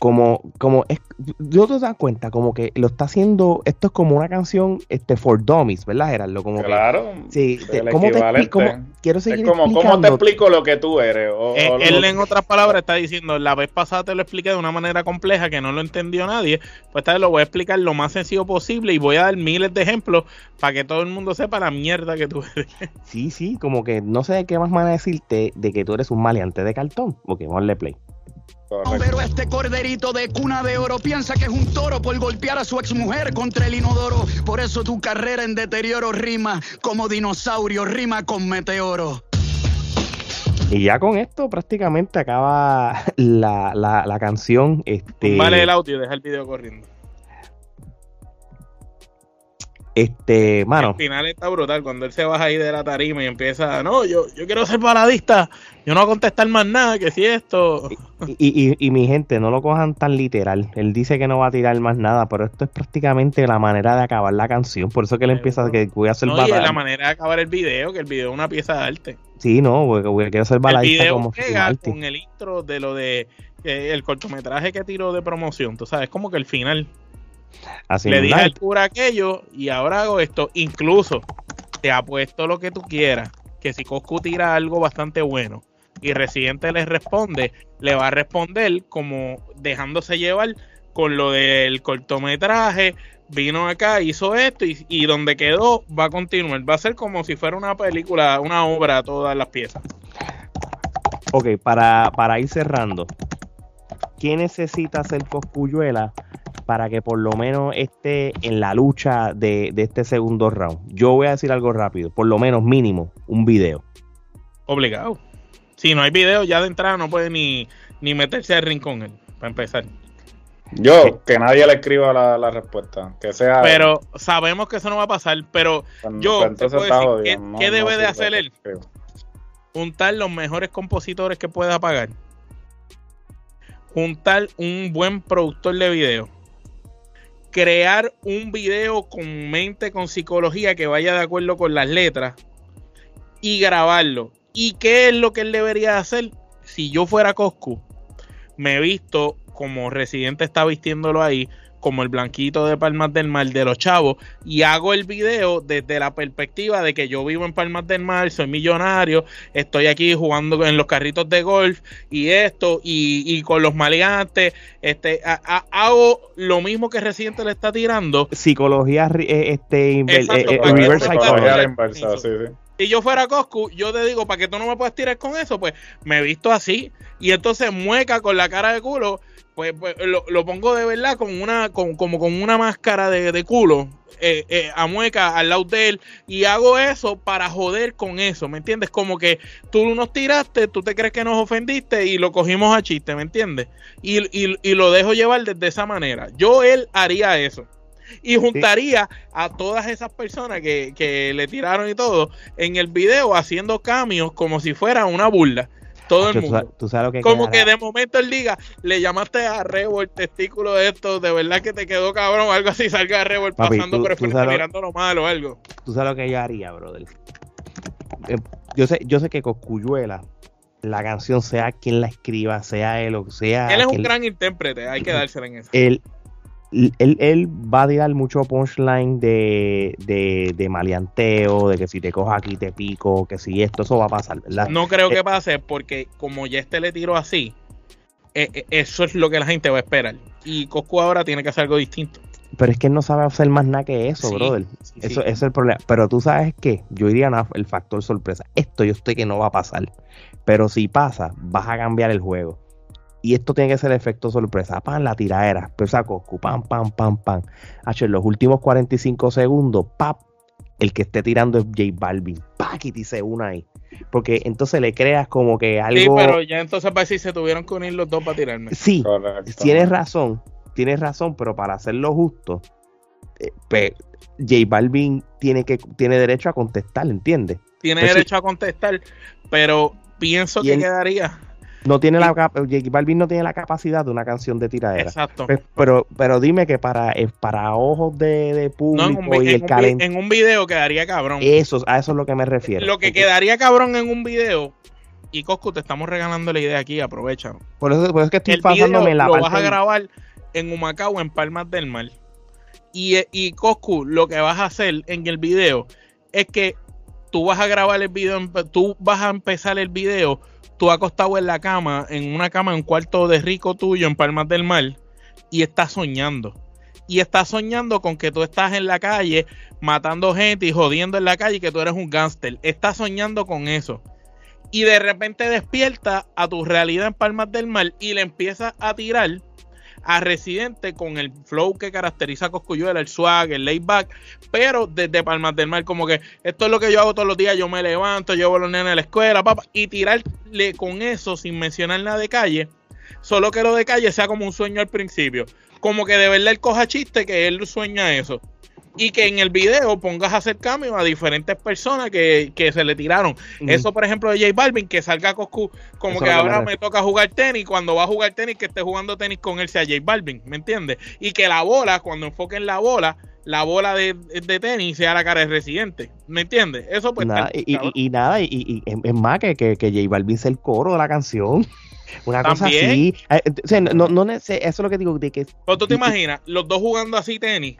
Como, como es, yo te das cuenta, como que lo está haciendo, esto es como una canción este, for dummies, ¿verdad, Gerardo? Como que, Claro. sí, es te- ¿cómo te expli- equivalente. cómo- quiero seguir es como, ¿cómo te explico lo que tú eres? O- Eh, o él, en otras palabras, está diciendo: La vez pasada te lo expliqué de una manera compleja que no lo entendió nadie. Pues esta vez lo voy a explicar lo más sencillo posible y voy a dar miles de ejemplos para que todo el mundo sepa la mierda que tú eres. Sí, sí, como que no sé de qué más van a decirte de que tú eres un maleante de cartón. Ok, vamos a darle play. Correcto. Pero este corderito de cuna de oro piensa que es un toro por golpear a su exmujer contra el inodoro. Por eso tu carrera en deterioro rima como dinosaurio, rima con meteoro. Y ya con esto prácticamente acaba la, la, la canción. Este, Vale el audio deja el video corriendo. Este, mano. Al final está brutal cuando él se baja ahí de la tarima y empieza, no, yo, yo quiero ser baladista, yo no voy a contestar más nada, que si esto. Y, y, y, mi gente, no lo cojan tan literal. Él dice que no va a tirar más nada, pero esto es prácticamente la manera de acabar la canción. Por eso que él empieza a que voy a ser no, y la manera de acabar el video, que el video es una pieza de arte. Sí, no, porque voy a quiero ser baladista el video como pega con el intro de lo de eh, el cortometraje que tiró de promoción, tú sabes, como que el final. Así Le dije al cura aquello y ahora hago esto. Incluso te apuesto lo que tú quieras, que si Coscu tira algo bastante bueno y Residente le responde, le va a responder como dejándose llevar con lo del cortometraje, vino acá, hizo esto y, y donde quedó va a continuar. Va a ser como si fuera una película, una obra, todas las piezas. Ok, para, para ir cerrando, ¿qué necesita hacer Coscuyuela para que por lo menos esté en la lucha de, de este segundo round? Yo voy a decir algo rápido, por lo menos mínimo, un video. Obligado. Si no hay video, ya de entrada no puede ni, ni meterse al rincón él, para empezar. Yo, que nadie le escriba la, la respuesta. Que sea. Pero sabemos que eso no va a pasar. Pero yo pues, te entonces puedo decir, ¿qué, no- qué no debe de hacer él? Juntar los mejores compositores que pueda pagar. Juntar un buen productor de video. Crear un video con mente, con psicología que vaya de acuerdo con las letras. Y grabarlo. ¿Y qué es lo que él debería hacer? Si yo fuera Coscu, me he visto como Residente está vistiéndolo ahí, como el blanquito de Palmas del Mar de los chavos, y hago el video desde la perspectiva de que yo vivo en Palmas del Mar, soy millonario, estoy aquí jugando en los carritos de golf y esto, y, y con los maleantes, este, a- a- hago lo mismo que Residente le está tirando. Psicología, eh, este, Exacto, eh, eh, sí, sí. Si yo fuera Coscu, yo te digo, para que tú no me puedas tirar con eso, pues me visto así. Y entonces mueca con la cara de culo, pues, pues, lo, lo pongo de verdad con una, con, como con una máscara de, de culo. eh, eh, a mueca al lado de él y hago eso para joder con eso, ¿me entiendes? Como que tú nos tiraste, tú te crees que nos ofendiste y lo cogimos a chiste, ¿me entiendes? Y, y- y lo dejo llevar desde esa manera. Yo, él haría eso. Y juntaría a todas esas personas que, que le tiraron y todo en el video haciendo cambios como si fuera una burla. Todo el mundo. tú sabes lo que Como que de momento él diga, le llamaste a Rebo el testículo de esto, de verdad que te quedó cabrón o algo así, salga Rebo pasando tú- por el frente mirando lo malo o algo. tú sabes lo que yo haría, brother. Eh, yo sé, yo sé que Coscuyuela, la canción, sea quien la escriba, sea él o sea. Él es un gran intérprete, hay que dársela en eso. él, él, él va a tirar mucho punchline de, de, de maleanteo, de que si te cojo aquí te pico, que si esto, eso va a pasar, ¿verdad? No creo Eh, que pase porque como ya este le tiró así, eh, eh, eso es lo que la gente va a esperar. Y Coscu ahora tiene que hacer algo distinto. Pero es que él no sabe hacer más nada que eso, Sí, brother. sí, Eso, sí. es el problema. Pero tú sabes que yo diría nada, el factor sorpresa. Esto yo sé que no va a pasar. Pero si pasa, vas a cambiar el juego. Y esto tiene que ser efecto sorpresa. Pan, la tiradera. Pesa Coscu, pam, pam, pam, pam. Hacho, en los últimos 45 segundos, pap, el que esté tirando es J Balvin. Pac, y se una ahí. Porque entonces le creas como que algo. Sí, pero ya entonces para decir se tuvieron que unir los dos para tirarme. Sí, Correcto. tienes razón, tienes razón, pero para hacerlo justo, eh, pues, J Balvin tiene que tiene derecho a contestar, ¿entiendes? Tiene Pues sí. derecho a contestar, pero pienso Y que quedaría. No tiene la J Balvin no tiene la capacidad de una canción de tiradera. Exacto. Pues, pero, pero dime que para, eh, para ojos de, de No, público en, un, y en el un vi- calent, en un video quedaría cabrón. eso, a eso es lo que me refiero. Lo que quedaría cabrón en un video, y Coscu, te estamos regalando la idea aquí, aprovecha. Por eso, por eso es que estoy El video pasándome en la lo parte vas a grabar en Humacao, en Palmas del Mar. Y, eh, y Coscu, lo que vas a hacer en el video es que tú vas a grabar el video, tú vas a empezar el video, tú acostado en la cama, en una cama, en un cuarto de rico tuyo en Palmas del Mar, y estás soñando. Y estás soñando con que tú estás en la calle matando gente y jodiendo en la calle y que tú eres un gángster. Estás soñando con eso. Y de repente despierta a tu realidad en Palmas del Mar y le empiezas a tirar a Residente con el flow que caracteriza a Coscuyuela, el swag, el laid back, pero desde Palmas del Mar, como que esto es lo que yo hago todos los días, yo me levanto, llevo a los nenes a la escuela, papá, y tirarle con eso sin mencionar nada de calle, solo que lo de calle sea como un sueño al principio, como que de verdad él coja chiste que él sueña eso. Y que en el video pongas a hacer cambio a diferentes personas que, se le tiraron. Eso, por ejemplo, de J Balvin, que salga Coscu como que ahora me toca jugar tenis, cuando va a jugar tenis, que esté jugando tenis con él sea J Balvin, ¿me entiendes? Y que la bola, cuando enfoquen la bola, la bola de, tenis sea la cara de residente, ¿me entiendes? Eso pues... y, nada, y, es más que, que, que J Balvin sea el coro de la canción. Una cosa así. Eh, no, no, eso es lo que digo. De que, Pero tú te imaginas, los dos jugando así tenis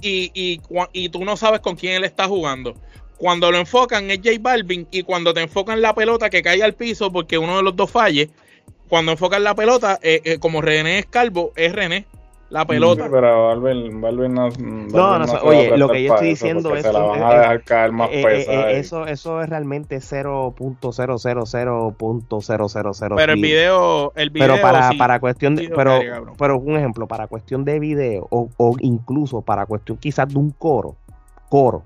y, y, tú no sabes con quién él está jugando. Cuando lo enfocan es J Balvin y cuando te enfocan la pelota que cae al piso porque uno de los dos falle, cuando enfocan la pelota, eh, eh, como René es calvo, es René la pelota. pero Balvin, no, no, no, oye, lo que yo estoy diciendo es se la van a dejar caer más eh, pesada. eso, eso es realmente 0.000.000. Pero el video, el video pero para, para cuestión de, pero, pero un ejemplo, para cuestión de video o, o incluso para cuestión quizás de un coro, coro,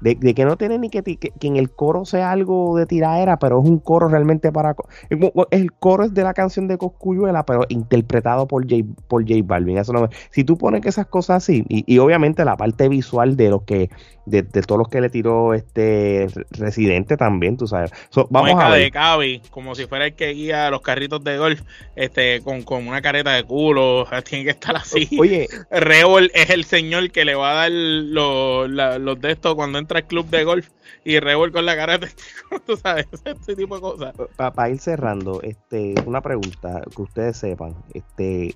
de, que no tiene ni que, que, en el coro sea algo de tiraera, pero es un coro realmente para... El coro es de la canción de Coscuyuela, pero interpretado por J, por J Balvin. Eso no, si tú pones esas cosas así, y, y obviamente la parte visual de lo que de, todos los que le tiró este residente también, tú sabes. vamos a ver. de Cavi, como si fuera el que guía los carritos de golf, este, con, una careta de culo, tiene que estar así. Oye, Rebol es el señor que le va a dar los, los de estos cuando entra club de golf y Rebol con la careta, tú sabes, ese tipo de cosas. Para ir cerrando, este, una pregunta que ustedes sepan, este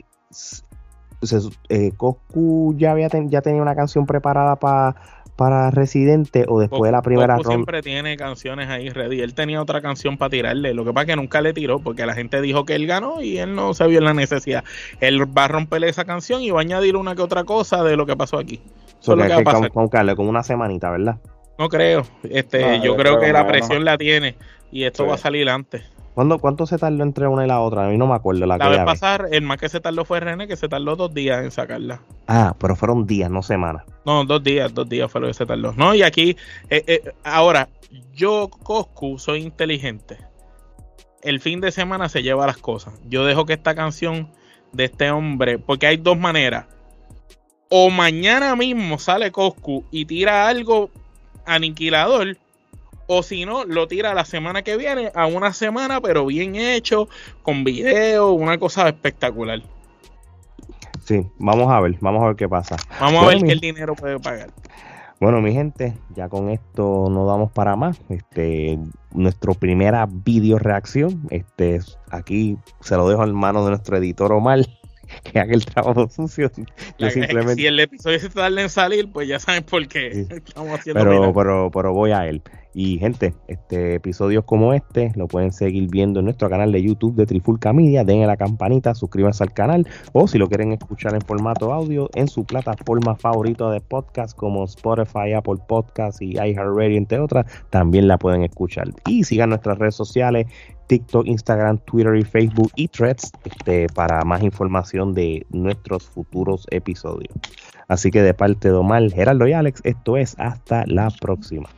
eh, Coscu ya había ya tenía una canción preparada para para Residente o después de la primera ronda. siempre tiene canciones ahí ready. Él tenía otra canción para tirarle. Lo que pasa es que nunca le tiró porque la gente dijo que él ganó y él no se vio en la necesidad. Él va a romperle esa canción y va a añadir una que otra cosa de lo que pasó aquí. Con, con, una semanita, ¿verdad? No creo. Este, yo, creo, que la presión la tiene y esto va a salir antes. ¿Cuánto se tardó entre una y la otra? A mí no me acuerdo. La, la vez pasar, el más que se tardó fue René, que se tardó dos días en sacarla. Ah, pero fueron días, no semanas. No, dos días, dos días fue lo que se tardó. No, y aquí, eh, eh, ahora, yo, Coscu, soy inteligente. El fin de semana se lleva las cosas. Yo dejo que esta canción de este hombre, porque hay dos maneras. O mañana mismo sale Coscu y tira algo aniquilador o si no, lo tira la semana que viene a una semana, pero bien hecho, con video, una cosa espectacular. Sí, vamos a ver, vamos a ver qué pasa. Vamos a ver qué el dinero puede pagar. Bueno, mi gente, ya con esto no damos para más. Este, nuestra primera video reacción, este, aquí se lo dejo en manos de nuestro editor Omar que haga el trabajo sucio. simplemente... Si el episodio se tarda en salir, pues ya saben por qué estamos haciendo. Pero, pero, pero voy a él. Y gente, este episodios como este lo pueden seguir viendo en nuestro canal de YouTube de Trifulca Media. Denle la campanita, suscríbanse al canal o si lo quieren escuchar en formato audio en su plataforma favorita de podcast como Spotify, Apple Podcast y iHeartRadio entre otras, también la pueden escuchar. Y sigan nuestras redes sociales TikTok, Instagram, Twitter y Facebook y Threads este, para más información de nuestros futuros episodios. Así que de parte de Omar, Geraldo y Alex, esto es hasta la próxima.